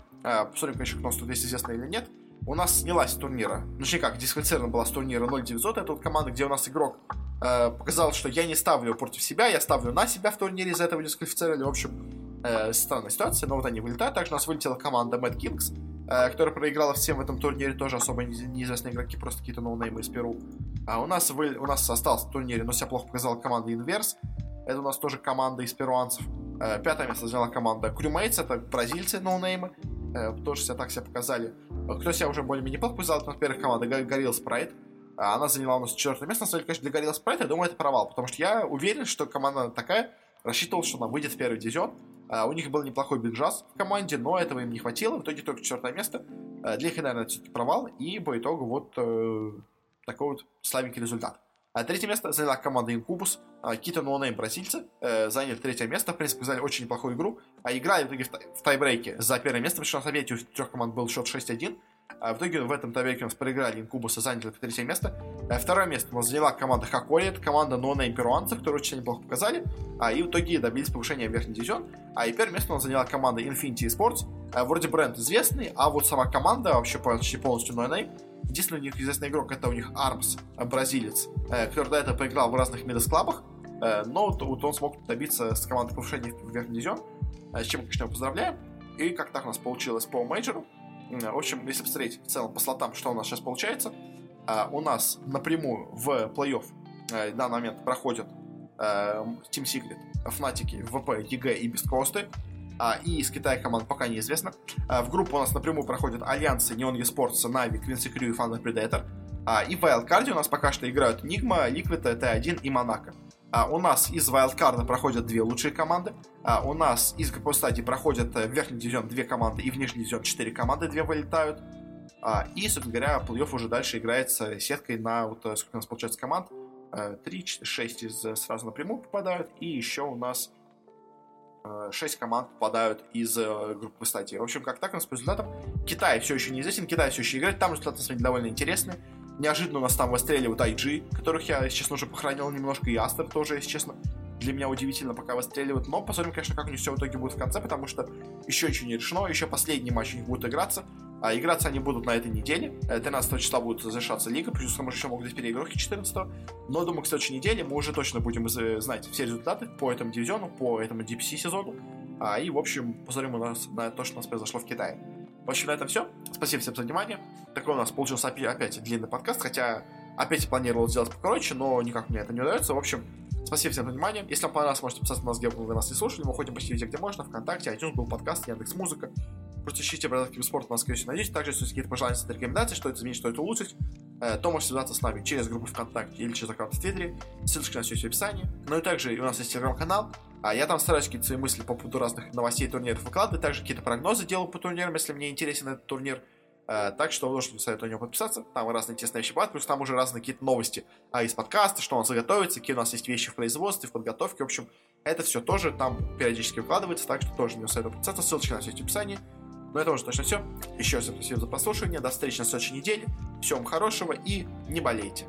посмотрим, конечно, кто у нас тут есть известно или нет, у нас снялась с турнира, ну, точнее как, дисквалифицирована была с турнира 0900, это вот команда, где у нас игрок э, показал, что я не ставлю против себя, я ставлю на себя в турнире, из-за этого дисквалифицировали, в общем, Э, странная ситуация, но вот они вылетают. Также у нас вылетела команда Mad Kings, э, которая проиграла всем в этом турнире, тоже особо неизвестные игроки, просто какие-то ноунеймы из Перу. А у нас, вы, у нас остался в турнире, но себя плохо показала команда Inverse. Это у нас тоже команда из перуанцев. Э, пятое место заняла команда Crewmates, это бразильцы ноунеймы. Э, тоже себя так себя показали. Кто себя уже более-менее неплохо показал, это, во-первых, команда Gorilla Sprite. Она заняла у нас четвертое место. На самом деле, конечно, для Gorilla Sprite, я думаю, это провал, потому что я уверен, что команда такая, рассчитывал, что она выйдет в первый дивизион, Uh, у них был неплохой бигджаз в команде, но этого им не хватило. В итоге только четвертое место. Uh, для них, наверное, все-таки провал. И по итогу вот uh, такой вот слабенький результат. А третье место заняла команда Инкубус. А, какие-то бразильцы э, заняли третье место. В принципе, показали очень неплохую игру. А играли в итоге в, тай- в тайбрейке за первое место, что на совете у трех команд был счет 6-1. А в итоге в этом тайбрейке у нас проиграли Incubus заняли третье место. А второе место у нас заняла команда Hokori. Это команда ноунейм перуанцев, которые очень неплохо показали. А, и в итоге добились повышения в верхний дивизион. А и первое место у нас заняла команда Infinity Esports. А, вроде бренд известный, а вот сама команда вообще почти полностью ноунейм. Единственный у них известный игрок это у них Армс, э, бразилец, э, который до этого поиграл в разных Midas Club ах, э, но вот, он смог добиться с командой повышения в верхний дивизион, с чем конечно, поздравляем. И как так у нас получилось по мейджору. В общем, если посмотреть в целом по слотам, что у нас сейчас получается, у нас напрямую в плей-офф в данный момент проходят Team Secret, Fnatic, ВП, EG и beastcoast ы. А, и из Китая команд пока неизвестно. А, в группу у нас напрямую проходят Альянсы, Neon Esports, Navi, Quincy Crew и Thunder Predator. А, и в Wildcard у нас пока что играют Nigma, Liquid, T1 и Монако. У нас из Wildcard проходят две лучшие команды. У нас из групповой стадии проходят э, в верхний дивизион две команды и в нижний дивизион четыре команды, две вылетают. И, собственно говоря, плей-офф уже дальше играется сеткой на, вот, э, сколько у нас получается команд, 3, 6 из э, сразу напрямую попадают, и еще у нас 6 команд попадают из э, группы стадии. В общем, как так у нас по результатам. Китай все еще неизвестен, Китай все еще играет, там результаты деле довольно интересные. Неожиданно у нас там выстреливают IG, которых я, если честно, уже похоронил немножко, и Астер тоже, если честно. Для меня удивительно, пока выстреливают. Но посмотрим, конечно, как у них все в итоге будет в конце, потому что еще ничего не решено, еще последний матч у них будет играться. А играться они будут на этой неделе. Э, 13 числа будет завершаться лига, плюс же еще могут быть переигровки 14 Но, думаю, к следующей неделе мы уже точно будем э, знать все результаты по этому дивизиону, по этому DPC сезону. А, и, в общем, посмотрим у нас на то, что у нас произошло в Китае. В общем, на этом все. Спасибо всем за внимание. Такой у нас получился опять длинный подкаст, хотя опять планировал сделать покороче, но никак мне это не удается. В общем, спасибо всем за внимание. Если вам понравилось, можете подписаться на нас, где вы нас не слушали. Мы ходим почти везде, где можно. Вконтакте, iTunes, был подкаст, Яндекс Музыка. Просто ищите Бразильский спорт, на скорее всего, найдете. Также, если есть какие-то пожелания, рекомендации, что это изменить, что это улучшить, э, то можете связаться с нами через группу ВКонтакте или через аккаунт в Твиттере. Ссылочка на все есть в описании. Ну и также у нас есть телеграм-канал. А я там стараюсь какие-то свои мысли по поводу разных новостей турниров выкладывать. Также какие-то прогнозы делаю по турнирам, если мне интересен этот турнир. Э, так что можете советую на него подписаться. Там разные интересные вещи бывают. Плюс там уже разные какие-то новости а, из подкаста, что у нас заготовится, какие у нас есть вещи в производстве, в подготовке. В общем, это все тоже там периодически выкладывается. Так что тоже не советую подписаться. Ссылочка на все есть в описании. Ну это уже точно все. Еще раз спасибо за прослушивание. До встречи на следующей неделе. Всем хорошего и не болейте.